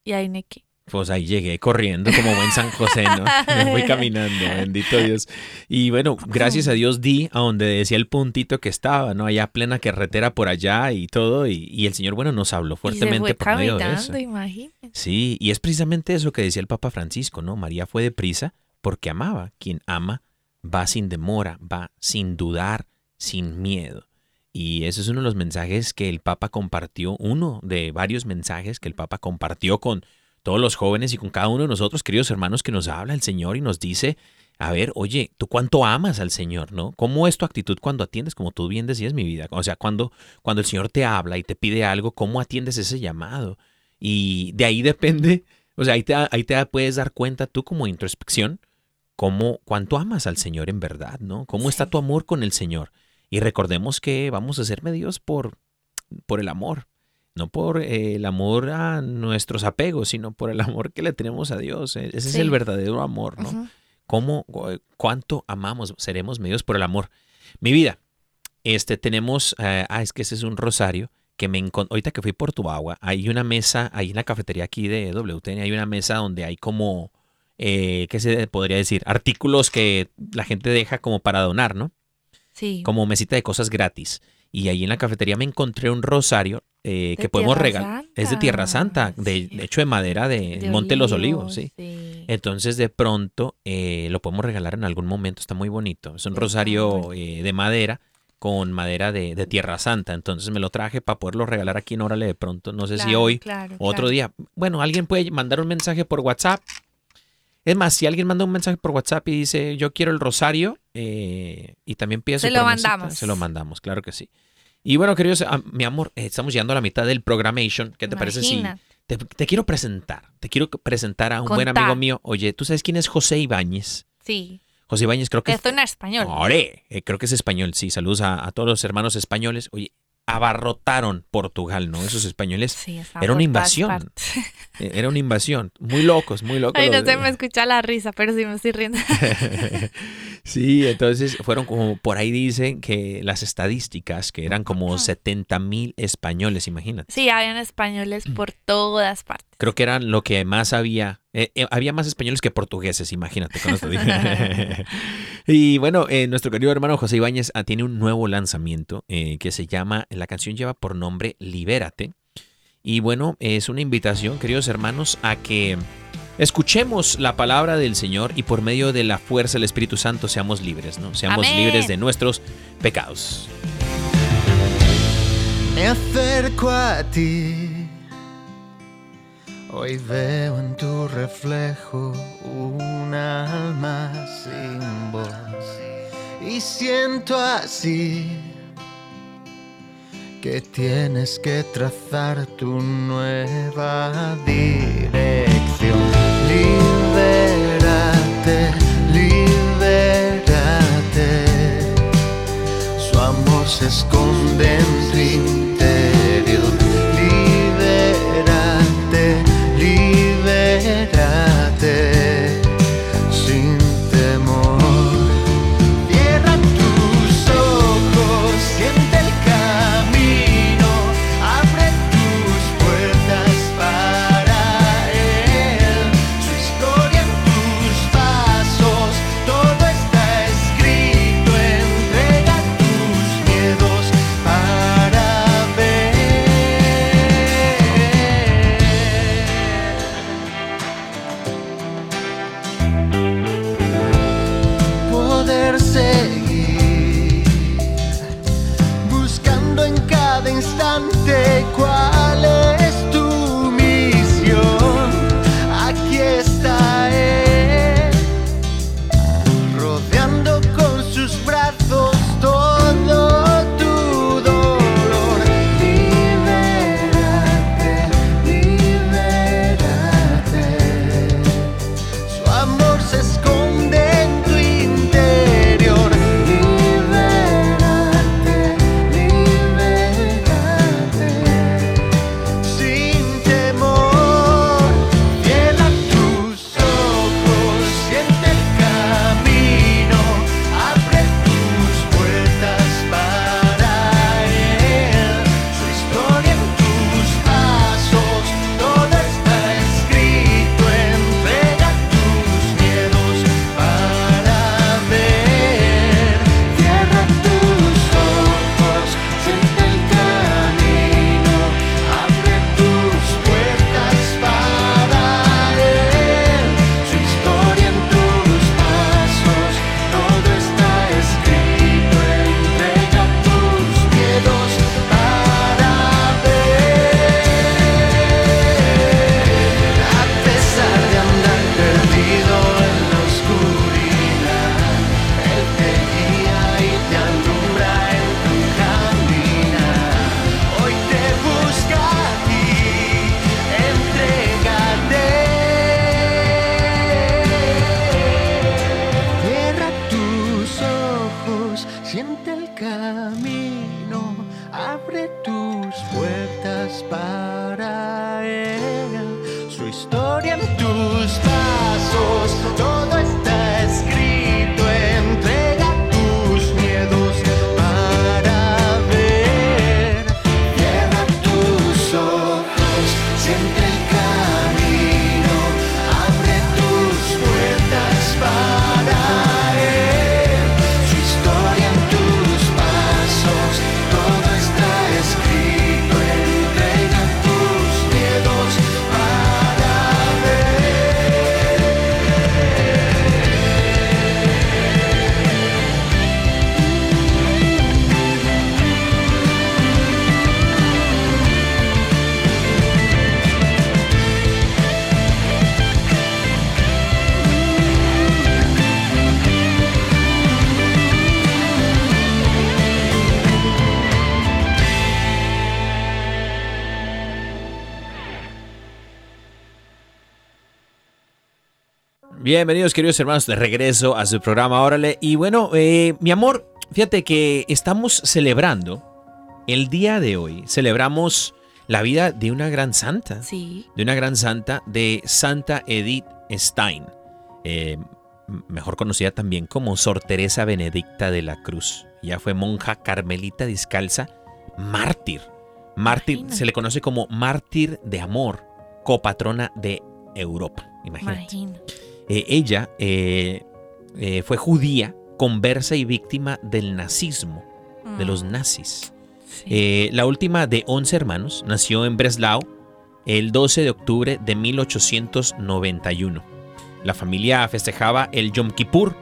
Speaker 2: Y ahí quedé.
Speaker 1: Pues ahí llegué corriendo como buen San José, ¿no? Me fui caminando, bendito Dios. Y bueno, gracias a Dios di a donde decía el puntito que estaba, ¿no? Allá plena carretera por allá y todo. Y, y el Señor, bueno, nos habló
Speaker 2: y se
Speaker 1: fuertemente
Speaker 2: fue
Speaker 1: por medio de eso.
Speaker 2: imagínate.
Speaker 1: Sí, y es precisamente eso que decía el Papa Francisco, ¿no? María fue deprisa porque amaba. Quien ama va sin demora, va sin dudar, sin miedo. Y ese es uno de los mensajes que el Papa compartió, uno de varios mensajes que el Papa compartió con todos los jóvenes y con cada uno de nosotros, queridos hermanos, que nos habla el Señor y nos dice, a ver, oye, ¿tú cuánto amas al Señor, no? ¿Cómo es tu actitud cuando atiendes, como tú bien decías, mi vida? O sea, cuando, cuando el Señor te habla y te pide algo, ¿cómo atiendes ese llamado? Y de ahí depende, o sea, ahí te, ahí te puedes dar cuenta tú como introspección, cómo, cuánto amas al Señor en verdad, ¿no? ¿Cómo está tu amor con el Señor? Y recordemos que vamos a ser medidos por, por el amor, no por eh, el amor a nuestros apegos, sino por el amor que le tenemos a Dios. E- Ese es el verdadero amor, ¿no? ¿Cómo, cu- cuánto amamos? Seremos medidos por el amor. Mi vida, este, tenemos, eh, ah, es que ese es un rosario que me encontré, ahorita que fui por tu agua, hay una mesa, ahí en la cafetería aquí de WTN, hay una mesa donde hay como, eh, ¿qué se podría decir? Artículos que la gente deja como para donar, ¿no?
Speaker 2: Sí.
Speaker 1: Como mesita de cosas gratis. Y ahí en la cafetería me encontré un rosario eh, que podemos regalar. Es de Tierra Santa, de, hecho de madera de,
Speaker 2: De
Speaker 1: Monte Los Olivos, sí.
Speaker 2: sí.
Speaker 1: Entonces de pronto eh, lo podemos regalar en algún momento, está muy bonito. Es un rosario eh, de madera con madera de, de Tierra Santa. Entonces me lo traje para poderlo regalar aquí en Órale de pronto. No sé si hoy
Speaker 2: claro,
Speaker 1: o otro
Speaker 2: claro.
Speaker 1: día. Bueno, alguien puede mandar un mensaje por WhatsApp. Es más, si alguien manda un mensaje por WhatsApp y dice yo quiero el rosario eh, y también pide su
Speaker 2: Se lo mandamos.
Speaker 1: Se lo mandamos, claro que sí. Y bueno, queridos, ah, mi amor, eh, estamos llegando a la mitad del programation. ¿Qué te parece si te, te quiero presentar? Te quiero presentar a un buen amigo mío. Oye, ¿tú sabes quién es José Ibáñez?
Speaker 2: Sí.
Speaker 1: José Ibáñez creo que...
Speaker 2: Esto en español.
Speaker 1: ¡Ore! Eh, creo que es español, sí. Saludos a, a todos los hermanos españoles. Oye, abarrotaron Portugal, ¿no? Esos españoles.
Speaker 2: Sí,
Speaker 1: Era una invasión. Eh, Era una invasión. Muy locos, muy locos.
Speaker 2: Ay, no se me escucha la risa, pero sí me estoy riendo.
Speaker 1: sí, entonces fueron como, por ahí dicen que las estadísticas, que eran como 70 mil españoles, imagínate.
Speaker 2: Sí, habían españoles por todas partes.
Speaker 1: Creo que eran lo que más había. eh, eh, había más españoles que portugueses, imagínate. Con esto dije. y bueno, eh, nuestro querido hermano José Ibáñez ah, tiene un nuevo lanzamiento que se llama, la canción lleva por nombre Libérate. Y bueno, es una invitación, queridos hermanos, a que escuchemos la palabra del Señor y por medio de la fuerza del Espíritu Santo seamos libres, ¿no? Seamos
Speaker 2: Amén.
Speaker 1: libres de nuestros pecados.
Speaker 3: Me acerco a ti. Hoy veo en tu reflejo un alma sin voz. Y siento así que tienes que trazar tu nueva dirección. Libérate, libérate. Su amor se esconde en
Speaker 1: Bienvenidos queridos hermanos de regreso a su programa Órale. Y bueno, eh, mi amor, fíjate que estamos celebrando el día de hoy, celebramos la vida de una gran santa.
Speaker 2: Sí.
Speaker 1: de una gran santa, de Santa Edith Stein, eh, mejor conocida también como Sor Teresa Benedicta de la Cruz. Ella fue monja carmelita descalza, mártir. Mártir
Speaker 2: Imagínate.
Speaker 1: se le conoce como mártir de amor, copatrona de Europa. Imagínate.
Speaker 2: Imagino.
Speaker 1: Eh, ella eh, eh, fue judía, conversa y víctima del nazismo, de los nazis.
Speaker 2: Sí.
Speaker 1: Eh, la última de 11 hermanos nació en Breslau el 12 de octubre de 1891. La familia festejaba el Yom Kippur.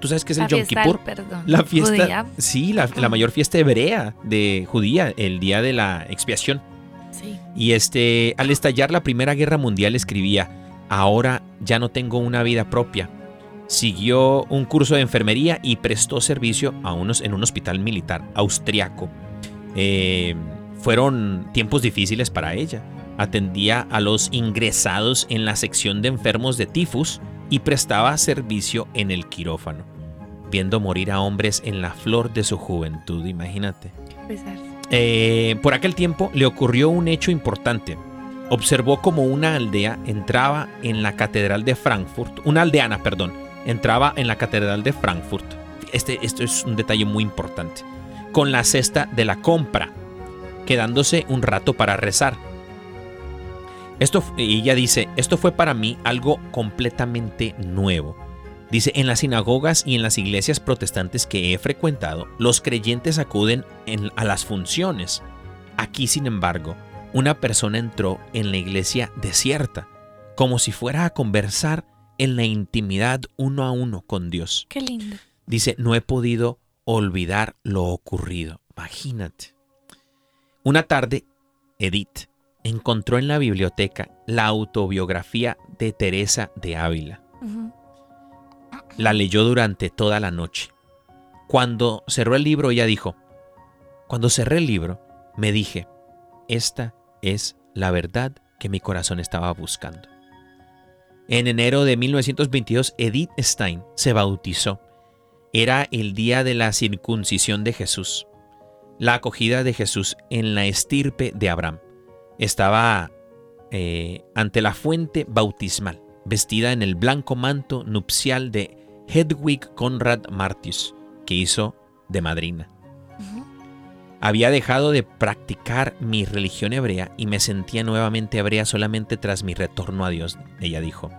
Speaker 1: ¿Tú sabes qué es
Speaker 2: La
Speaker 1: el Yom Kippur?
Speaker 2: perdón.
Speaker 1: La fiesta,
Speaker 2: Judía.
Speaker 1: sí, la, la mayor fiesta hebrea de judía, el día de la expiación.
Speaker 2: Sí.
Speaker 1: Y este, al estallar la Primera Guerra Mundial escribía, ahora ya no tengo una vida propia. Siguió un curso de enfermería y prestó servicio a unos, en un hospital militar austriaco. Eh, fueron tiempos difíciles para ella. Atendía a los ingresados en la sección de enfermos de tifus y prestaba servicio en el quirófano, viendo morir a hombres en la flor de su juventud, imagínate. Eh, por aquel tiempo le ocurrió un hecho importante. Observó como una aldea entraba en la catedral de Frankfurt, una aldeana, perdón, entraba en la catedral de Frankfurt. Este, esto es un detalle muy importante. Con la cesta de la compra, quedándose un rato para rezar. Esto, y ella dice, esto fue para mí algo completamente nuevo. Dice, en las sinagogas y en las iglesias protestantes que he frecuentado, los creyentes acuden en- a las funciones. Aquí, sin embargo, una persona entró en la iglesia desierta, como si fuera a conversar en la intimidad uno a uno con Dios.
Speaker 2: Qué lindo.
Speaker 1: Dice, no he podido olvidar lo ocurrido. Imagínate. Una tarde, Edith encontró en la biblioteca la autobiografía de Teresa de Ávila. La leyó durante toda la noche. Cuando cerró el libro, ella dijo, cuando cerré el libro, me dije, esta es la verdad que mi corazón estaba buscando. En enero de 1922, Edith Stein se bautizó. Era el día de la circuncisión de Jesús, la acogida de Jesús en la estirpe de Abraham. Estaba eh, ante la fuente bautismal, vestida en el blanco manto nupcial de Hedwig Conrad Martius, que hizo de madrina. Había dejado de practicar mi religión hebrea y me sentía nuevamente hebrea solamente tras mi retorno a Dios, ella dijo.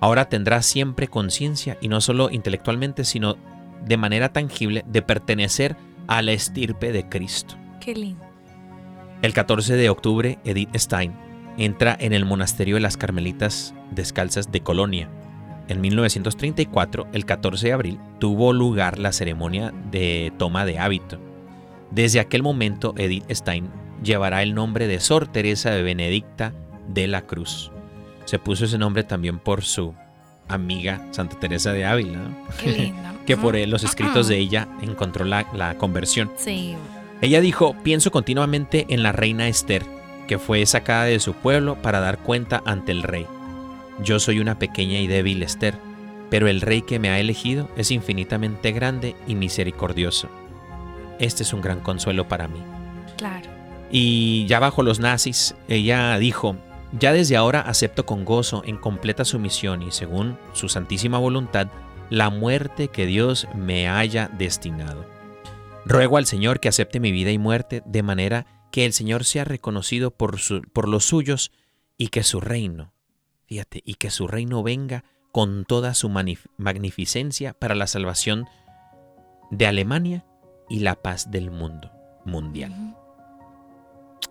Speaker 1: Ahora tendrás siempre conciencia, y no solo intelectualmente, sino de manera tangible, de pertenecer a la estirpe de Cristo.
Speaker 2: Qué lindo.
Speaker 1: El 14 de octubre, Edith Stein entra en el monasterio de las Carmelitas Descalzas de Colonia. En 1934, el 14 de abril, tuvo lugar la ceremonia de toma de hábito. Desde aquel momento, Edith Stein llevará el nombre de Sor Teresa de Benedicta de la Cruz. Se puso ese nombre también por su amiga Santa Teresa de Ávila, ¿no?
Speaker 2: Qué lindo.
Speaker 1: que por los escritos de ella encontró la, la conversión.
Speaker 2: Sí.
Speaker 1: Ella dijo, pienso continuamente en la reina Esther, que fue sacada de su pueblo para dar cuenta ante el rey. Yo soy una pequeña y débil Esther, pero el rey que me ha elegido es infinitamente grande y misericordioso. Este es un gran consuelo para mí.
Speaker 2: Claro.
Speaker 1: Y ya bajo los nazis, ella dijo, Ya desde ahora acepto con gozo, en completa sumisión y según su santísima voluntad, la muerte que Dios me haya destinado. Ruego al Señor que acepte mi vida y muerte de manera que el Señor sea reconocido por, su- por los suyos y que su reino, fíjate, y que su reino venga con toda su magnificencia para la salvación de Alemania y la paz del mundo mundial.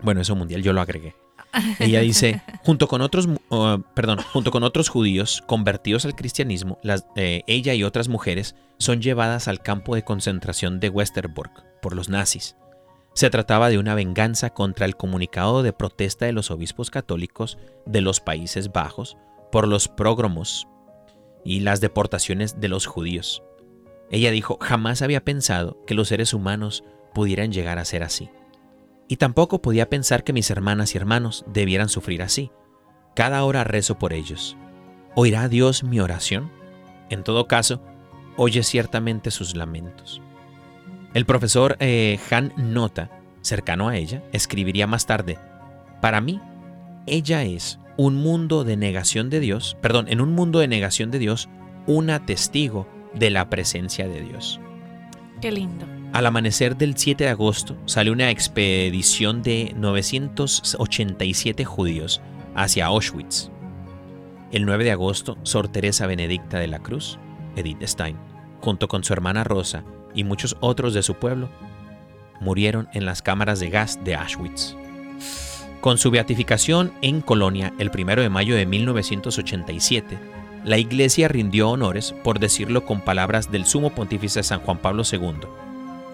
Speaker 1: Bueno, eso mundial yo lo agregué. Ella dice, junto con otros, uh, perdón, junto con otros judíos convertidos al cristianismo, las- eh, ella y otras mujeres son llevadas al campo de concentración de Westerbork por los nazis. Se trataba de una venganza contra el comunicado de protesta de los obispos católicos de los Países Bajos por los prógromos y las deportaciones de los judíos. Ella dijo, jamás había pensado que los seres humanos pudieran llegar a ser así. Y tampoco podía pensar que mis hermanas y hermanos debieran sufrir así. Cada hora rezo por ellos. ¿Oirá Dios mi oración? En todo caso, oye ciertamente sus lamentos. El profesor eh, Han Nota, cercano a ella, escribiría más tarde, para mí, ella es un mundo de negación de Dios, perdón, en un mundo de negación de Dios, una testigo de la presencia de Dios.
Speaker 2: Qué lindo.
Speaker 1: Al amanecer del 7 de agosto sale una expedición de 987 judíos hacia Auschwitz. El 9 de agosto, Sor Teresa Benedicta de la Cruz, Edith Stein, junto con su hermana Rosa y muchos otros de su pueblo, murieron en las cámaras de gas de Auschwitz. Con su beatificación en Colonia el 1 de mayo de 1987, la Iglesia rindió honores, por decirlo con palabras del sumo pontífice San Juan Pablo II,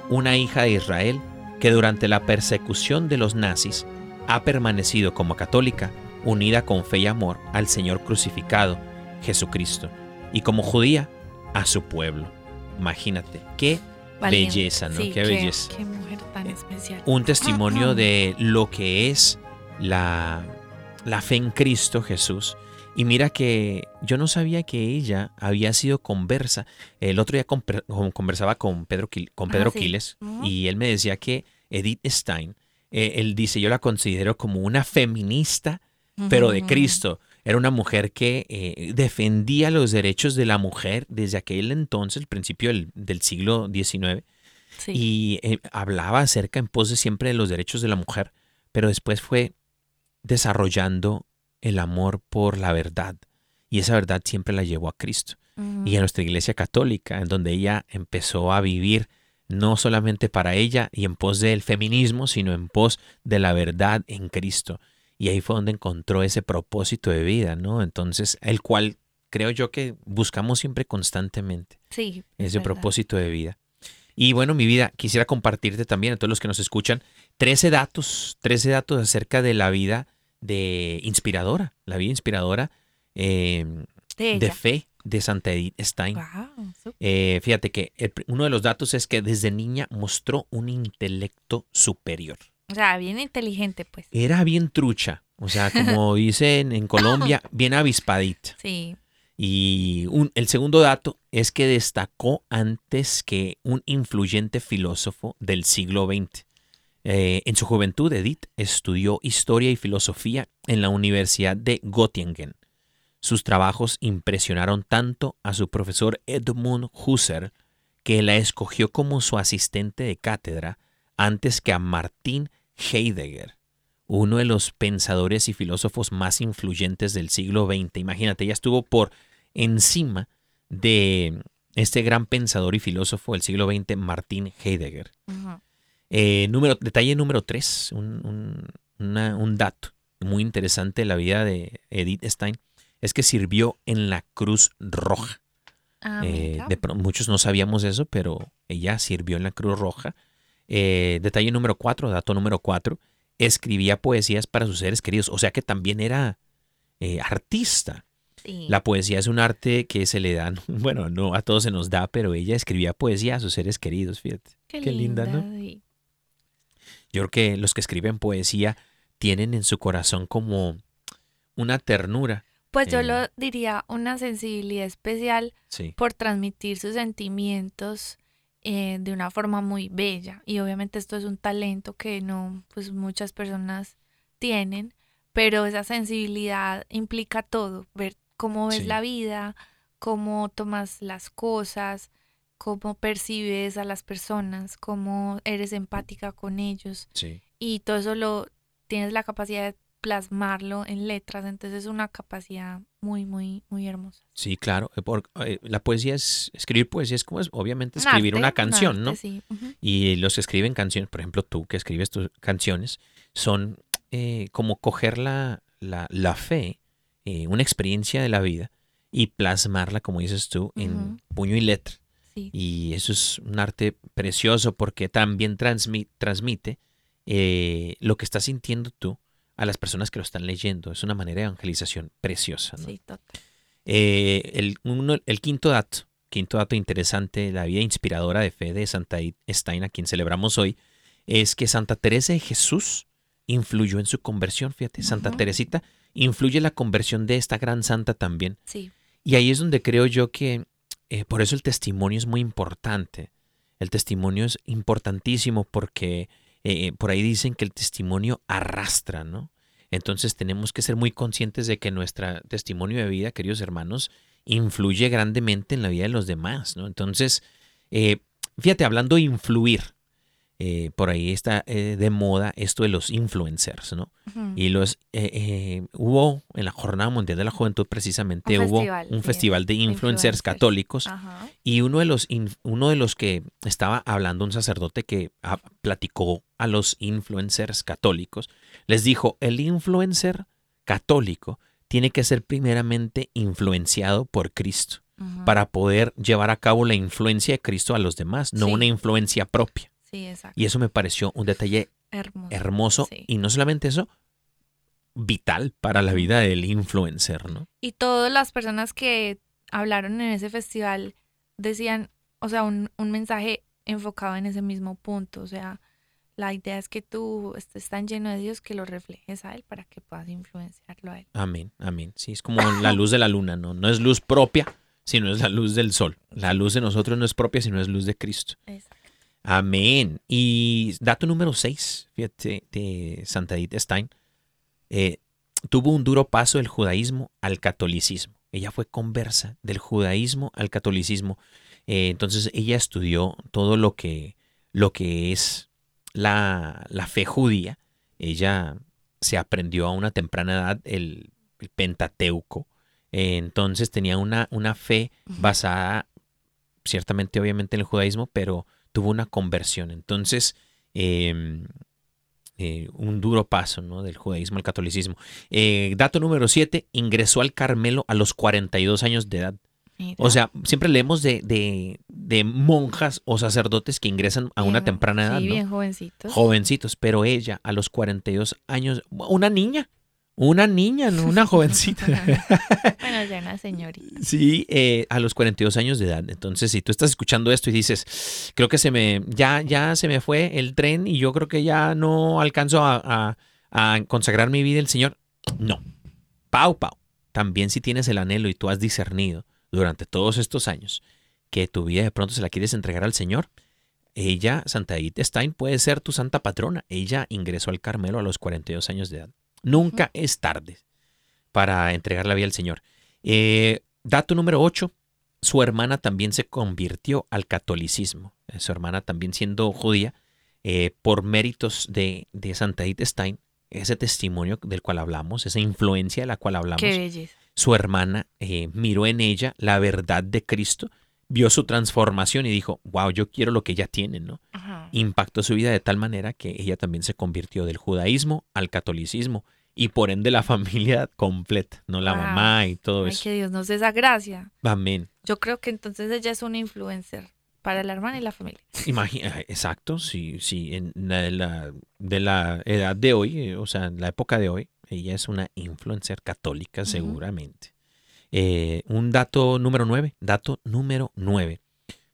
Speaker 1: una hija de Israel que durante la persecución de los nazis ha permanecido como católica, unida con fe y amor al Señor crucificado, Jesucristo, y como judía a su pueblo. Imagínate, qué
Speaker 2: Valiente.
Speaker 1: belleza, ¿no?
Speaker 2: Sí,
Speaker 1: qué belleza.
Speaker 2: Qué mujer tan especial.
Speaker 1: Un testimonio de lo que es la, la fe en Cristo Jesús. Y mira que yo no sabía que ella había sido conversa. El otro día con- conversaba con Pedro, con
Speaker 2: Ah,
Speaker 1: Pedro
Speaker 2: sí.
Speaker 1: Quiles y él me decía que Edith Stein, eh, él dice, yo la considero como una feminista, pero de. Cristo. Era una mujer que eh, defendía los derechos de la mujer desde aquel entonces, el principio del, del siglo XIX
Speaker 2: Sí.
Speaker 1: y eh, hablaba acerca en pos de siempre de los derechos de la mujer, pero después fue desarrollando el amor por la verdad y esa verdad siempre la llevó a Cristo y a nuestra iglesia católica, en donde ella empezó a vivir no solamente para ella y en pos del feminismo, sino en pos de la verdad en Cristo. Y ahí fue donde encontró ese propósito de vida, ¿no? Entonces, el cual creo yo que buscamos siempre constantemente
Speaker 2: Sí. es
Speaker 1: ese
Speaker 2: verdad.
Speaker 1: propósito de vida. Y bueno, mi vida, quisiera compartirte también a todos los que nos escuchan 13 datos, 13 datos acerca de la vida de inspiradora, la vida inspiradora eh,
Speaker 2: De
Speaker 1: fe de Santa Edith Stein. Eh, fíjate que el uno de los datos es que desde niña mostró un intelecto superior.
Speaker 2: O sea, bien inteligente, pues.
Speaker 1: Era bien trucha, o sea, como dicen en Colombia, bien avispadita.
Speaker 2: Sí.
Speaker 1: Y un- el segundo dato es que destacó antes que un influyente filósofo del siglo XX. Eh, en su juventud, Edith estudió historia y filosofía en la Universidad de Göttingen. Sus trabajos impresionaron tanto a su profesor Edmund Husserl que la escogió como su asistente de cátedra antes que a Martin Heidegger, uno de los pensadores y filósofos más influyentes del siglo XX. Imagínate, ella estuvo por encima de este gran pensador y filósofo del siglo XX, Martin Heidegger.
Speaker 2: Ujú.
Speaker 1: Eh, número, detalle número 3, un, un- una- un dato muy interesante de la vida de Edith Stein, es que sirvió en la Cruz Roja.
Speaker 2: Ah,
Speaker 1: Eh, de muchos no sabíamos eso, pero ella sirvió en la Cruz Roja. Eh, detalle número 4, dato número 4, escribía poesías para sus seres queridos, o sea que también era eh, artista.
Speaker 2: Sí.
Speaker 1: La poesía es un arte que se le da, bueno, no a todos se nos da, pero ella escribía poesía a sus seres queridos, fíjate.
Speaker 2: Qué,
Speaker 1: qué linda, ¿no? Yo creo que los que escriben poesía tienen en su corazón como una ternura.
Speaker 2: Pues yo
Speaker 1: Eh.
Speaker 2: lo diría una sensibilidad especial
Speaker 1: Sí,
Speaker 2: por transmitir sus sentimientos eh, de una forma muy bella. Y obviamente esto es un talento que no, pues muchas personas tienen, pero esa sensibilidad implica todo, ver cómo ves
Speaker 1: Sí.
Speaker 2: la vida, cómo tomas las cosas, cómo percibes a las personas, cómo eres empática con ellos
Speaker 1: Sí.
Speaker 2: y todo eso lo tienes la capacidad de plasmarlo en letras, entonces es una capacidad muy, muy, muy hermosa.
Speaker 1: Sí, claro. eh, por- eh, la poesía es, escribir poesía es como es, obviamente
Speaker 2: Un
Speaker 1: escribir
Speaker 2: arte,
Speaker 1: una
Speaker 2: un
Speaker 1: canción,
Speaker 2: arte,
Speaker 1: ¿no?
Speaker 2: sí, ujú.
Speaker 1: Y los que escriben canciones, por ejemplo, tú que escribes tus canciones, son eh, como coger la, la, la fe, eh, una experiencia de la vida, y plasmarla, como dices tú, en puño y letra.
Speaker 2: Sí.
Speaker 1: Y eso es un arte precioso porque también transmi- transmite eh, lo que estás sintiendo tú a las personas que lo están leyendo. Es una manera de evangelización preciosa. ¿no?
Speaker 2: Sí, total.
Speaker 1: Eh, el, uno- el quinto dato, quinto dato interesante de la vida inspiradora de fe de Santa Stein, a quien celebramos hoy, es que Santa Teresa de Jesús influyó en su conversión. Fíjate, Santa. Teresita influye en la conversión de esta gran santa también.
Speaker 2: Sí,
Speaker 1: Y ahí es donde creo yo que eh, por eso el testimonio es muy importante. El testimonio es importantísimo porque eh, por ahí dicen que el testimonio arrastra, ¿no? Entonces tenemos que ser muy conscientes de que nuestro testimonio de vida, queridos hermanos, influye grandemente en la vida de los demás, ¿no? Entonces, eh, fíjate, hablando de influir, eh, por ahí está eh, de moda esto de los influencers, ¿no? Y los eh, eh, hubo en la Jornada Mundial de la Juventud precisamente
Speaker 2: Un
Speaker 1: hubo
Speaker 2: festival,
Speaker 1: un
Speaker 2: sí,
Speaker 1: festival de influencers
Speaker 2: influencers.
Speaker 1: católicos y uno de los uno de los que estaba hablando un sacerdote que ah, platicó a los influencers católicos les dijo el influencer católico tiene que ser primeramente influenciado por Cristo para poder llevar a cabo la influencia de Cristo a los demás, no
Speaker 2: Sí.
Speaker 1: una influencia propia.
Speaker 2: Sí, exacto.
Speaker 1: Y eso me pareció un detalle
Speaker 2: Hermoso.
Speaker 1: hermoso
Speaker 2: Sí.
Speaker 1: y no solamente eso, vital para la vida del influencer, ¿no?
Speaker 2: Y todas las personas que hablaron en ese festival decían, o sea, un, un mensaje enfocado en ese mismo punto. O sea, la idea es que tú estés tan lleno de Dios que lo reflejes a Él para que puedas influenciarlo a Él.
Speaker 1: Amén, amén. Sí, es como la luz de la luna, ¿no? No es luz propia, sino es la luz del sol. La luz de nosotros no es propia, sino es luz de Cristo.
Speaker 2: Exacto.
Speaker 1: Amén. Y dato número 6, fíjate, de Santa Edith Stein, eh, tuvo un duro paso del judaísmo al catolicismo. Ella fue conversa del judaísmo al catolicismo. Eh, entonces ella estudió todo lo que, lo que es la, la fe judía. Ella se aprendió a una temprana edad el, el Pentateuco. Eh, entonces tenía una, una fe basada ciertamente obviamente en el judaísmo, pero tuvo una conversión. Entonces, eh, eh, un duro paso ¿no? del judaísmo al catolicismo. Eh, dato número 7, ingresó al Carmelo a los 42 años de edad.
Speaker 2: Mira.
Speaker 1: O sea, siempre leemos de, de- de monjas o sacerdotes que ingresan a una
Speaker 2: Bien-
Speaker 1: temprana edad,
Speaker 2: Sí,
Speaker 1: ¿no?
Speaker 2: bien jovencitos.
Speaker 1: Jovencitos, pero ella a los 42 años, una niña, una niña, no una jovencita.
Speaker 2: bueno, ya una señorita.
Speaker 1: Sí, eh, a los 42 años de edad. Entonces, si tú estás escuchando esto y dices, creo que se me, ya, ya se me fue el tren y yo creo que ya no alcanzo a, a- a consagrar mi vida al Señor. No. Pau, Pau. También si tienes el anhelo y tú has discernido durante todos estos años que tu vida de pronto se la quieres entregar al Señor, ella, Santa Edith Stein, puede ser tu santa patrona. Ella ingresó al Carmelo a los 42 años de edad. Nunca es tarde para entregar la vida al Señor. Eh, dato número 8. Su hermana también se convirtió al catolicismo. Eh, Su hermana también siendo judía, eh, por méritos de, de Santa Edith Stein, ese testimonio del cual hablamos, esa influencia de la cual hablamos,
Speaker 2: Qué belleza.
Speaker 1: su hermana eh, miró en ella la verdad de Cristo, vio su transformación y dijo, wow, yo quiero lo que ella tiene, ¿no?
Speaker 2: Ajá.
Speaker 1: impactó su vida de tal manera que ella también se convirtió del judaísmo al catolicismo y por ende la familia completa, no la
Speaker 2: Wow.
Speaker 1: mamá y todo
Speaker 2: Ay,
Speaker 1: eso.
Speaker 2: que Dios nos dé esa gracia.
Speaker 1: Amén.
Speaker 2: Yo creo que entonces ella es una influencer para la hermana y la familia.
Speaker 1: Imagina, exacto, sí, sí, en la, de la- de la edad de hoy, eh, o sea, en la época de hoy, ella es una influencer católica seguramente. Eh, un dato número nueve, dato número nueve.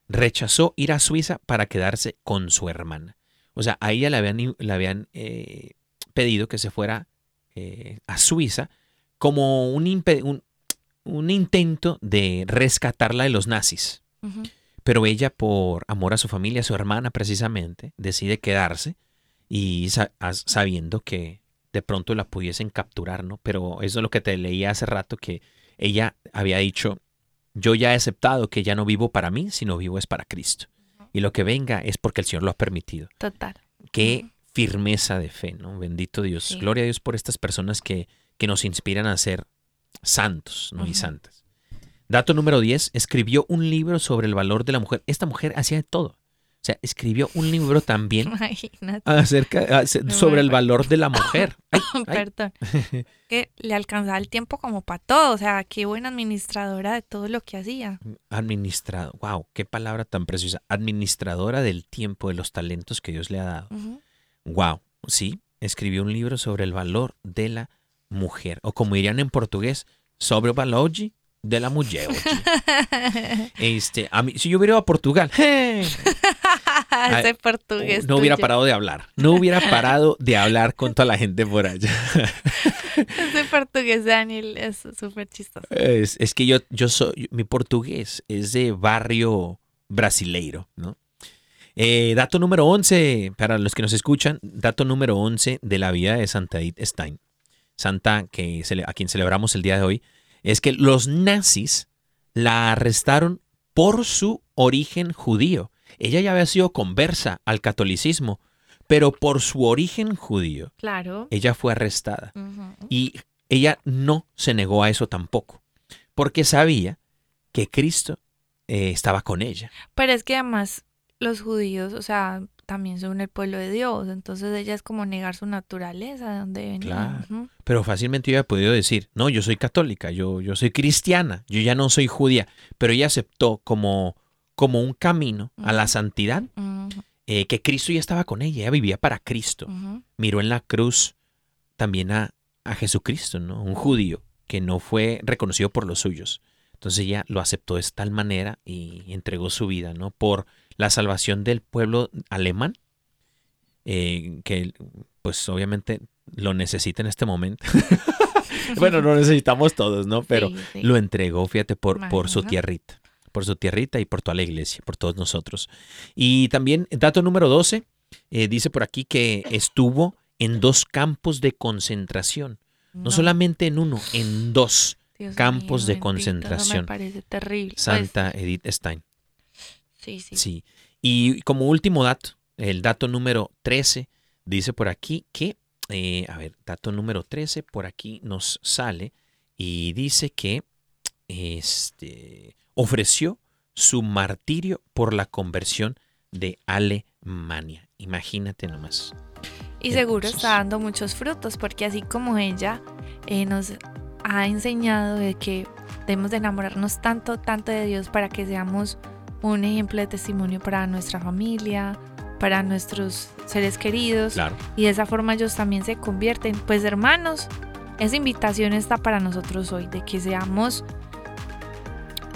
Speaker 1: Rechazó ir a Suiza para quedarse con su hermana. O sea, a ella le habían, le habían eh, pedido que se fuera eh, a Suiza como un, un- un intento de rescatarla de los nazis. Pero ella, por amor a su familia, a su hermana precisamente, decide quedarse y sa- sabiendo que, de pronto la pudiesen capturar, ¿no? Pero eso es lo que te leía hace rato, que ella había dicho, yo ya he aceptado que ya no vivo para mí, sino vivo es para Cristo. Y lo que venga es porque el Señor lo ha permitido.
Speaker 2: Total.
Speaker 1: Qué firmeza de fe, ¿no? Bendito Dios.
Speaker 2: Sí.
Speaker 1: Gloria a Dios por estas personas que, que nos inspiran a ser santos, ¿no? Y santas. Dato número 10, escribió un libro sobre el valor de la mujer. Esta mujer hacía de todo. O sea, escribió un libro también
Speaker 2: Imagínate.
Speaker 1: acerca ace-
Speaker 2: Muy
Speaker 1: sobre el valor de la mujer. Ay, ay.
Speaker 2: Perdón. que le alcanzaba el tiempo como para todo. O sea, qué buena administradora de todo lo que hacía.
Speaker 1: Administrado. Wow, qué palabra tan preciosa. Administradora del tiempo, de los talentos que Dios le ha dado.
Speaker 2: Ujú.
Speaker 1: Wow, sí, escribió un libro sobre el valor de la mujer. O como dirían en portugués, sobre el valor de la mujer. Este, a mí, si yo hubiera ido a Portugal.
Speaker 2: Ese portugués.
Speaker 1: no hubiera
Speaker 2: tuyo.
Speaker 1: parado de hablar. No hubiera parado de hablar con toda la gente por allá.
Speaker 2: Ese portugués Daniel es súper chistoso.
Speaker 1: Es, es que yo, yo soy, mi portugués es de barrio brasileiro, ¿no? Eh, dato número 11, para los que nos escuchan, dato número 11 de la vida de Santa Edith Stein, santa que a quien celebramos el día de hoy, es que los nazis la arrestaron por su origen judío. Ella ya había sido conversa al catolicismo, pero por su origen judío,
Speaker 2: Claro.
Speaker 1: ella fue arrestada. Y ella no se negó a eso tampoco, porque sabía que Cristo eh, estaba con ella.
Speaker 2: Pero es que además los judíos, o sea, también son el pueblo de Dios. Entonces ella es como negar su naturaleza, de donde venía.
Speaker 1: Claro. Pero fácilmente hubiera podido decir, no, yo soy católica, yo, yo soy cristiana, yo ya no soy judía. Pero ella aceptó como, como un camino a la santidad eh, que Cristo ya estaba con ella, ella vivía para Cristo. Miró en la cruz también a, a Jesucristo, ¿no? Un judío que no fue reconocido por los suyos. Entonces ella lo aceptó de tal manera y entregó su vida, ¿no? Por la salvación del pueblo alemán, eh, que pues obviamente lo necesita en este momento. bueno, lo necesitamos todos, ¿no? Pero
Speaker 2: Sí, sí.
Speaker 1: lo entregó, fíjate, por, por su tierrita, por su tierrita y por toda la iglesia, por todos nosotros. Y también, dato número 12, eh, dice por aquí que estuvo en dos campos de concentración, no, solamente en uno, en dos.
Speaker 2: Dios
Speaker 1: campos de
Speaker 2: bendito,
Speaker 1: concentración.
Speaker 2: Me parece terrible. Pues,
Speaker 1: Santa Edith Stein.
Speaker 2: Sí, sí.
Speaker 1: Sí. Y como último dato, el dato número 13, dice por aquí que, eh, a ver, dato número 13, por aquí nos sale y dice que este, ofreció su martirio por la conversión de Alemania. Imagínate nomás.
Speaker 2: Y seguro está dando muchos frutos, porque así como ella eh, nos ha enseñado de que debemos de enamorarnos tanto, tanto de Dios para que seamos un ejemplo de testimonio para nuestra familia, para nuestros seres queridos,
Speaker 1: Claro.
Speaker 2: y de esa forma ellos también se convierten. Pues hermanos, esa invitación está para nosotros hoy, de que seamos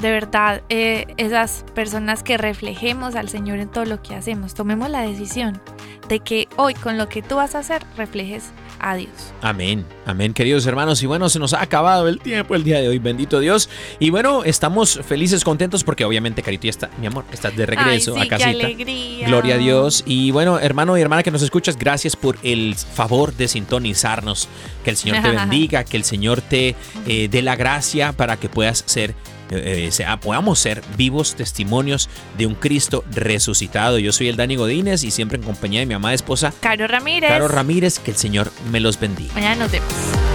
Speaker 2: de verdad eh, esas personas que reflejemos al Señor en todo lo que hacemos. Tomemos la decisión de que hoy con lo que tú vas a hacer reflejes a Dios.
Speaker 1: Amén, amén, queridos hermanos. Y bueno, se nos ha acabado el tiempo el día de hoy, bendito Dios. Y bueno, estamos felices, contentos porque obviamente Carito ya está, mi amor, estás de regreso
Speaker 2: Ay, sí,
Speaker 1: a casita.
Speaker 2: qué alegría.
Speaker 1: Gloria a Dios. Y bueno, hermano y hermana que nos escuchas, gracias por el favor de sintonizarnos. Que el Señor te bendiga, que el Señor te eh, dé la gracia para que puedas ser, eh, sea- podamos ser vivos testimonios de un Cristo resucitado. Yo soy el Dani Godínez y siempre en compañía de mi amada esposa,
Speaker 2: Caro Ramírez.
Speaker 1: Caro Ramírez. Que el Señor me los bendiga.
Speaker 2: Mañana nos vemos.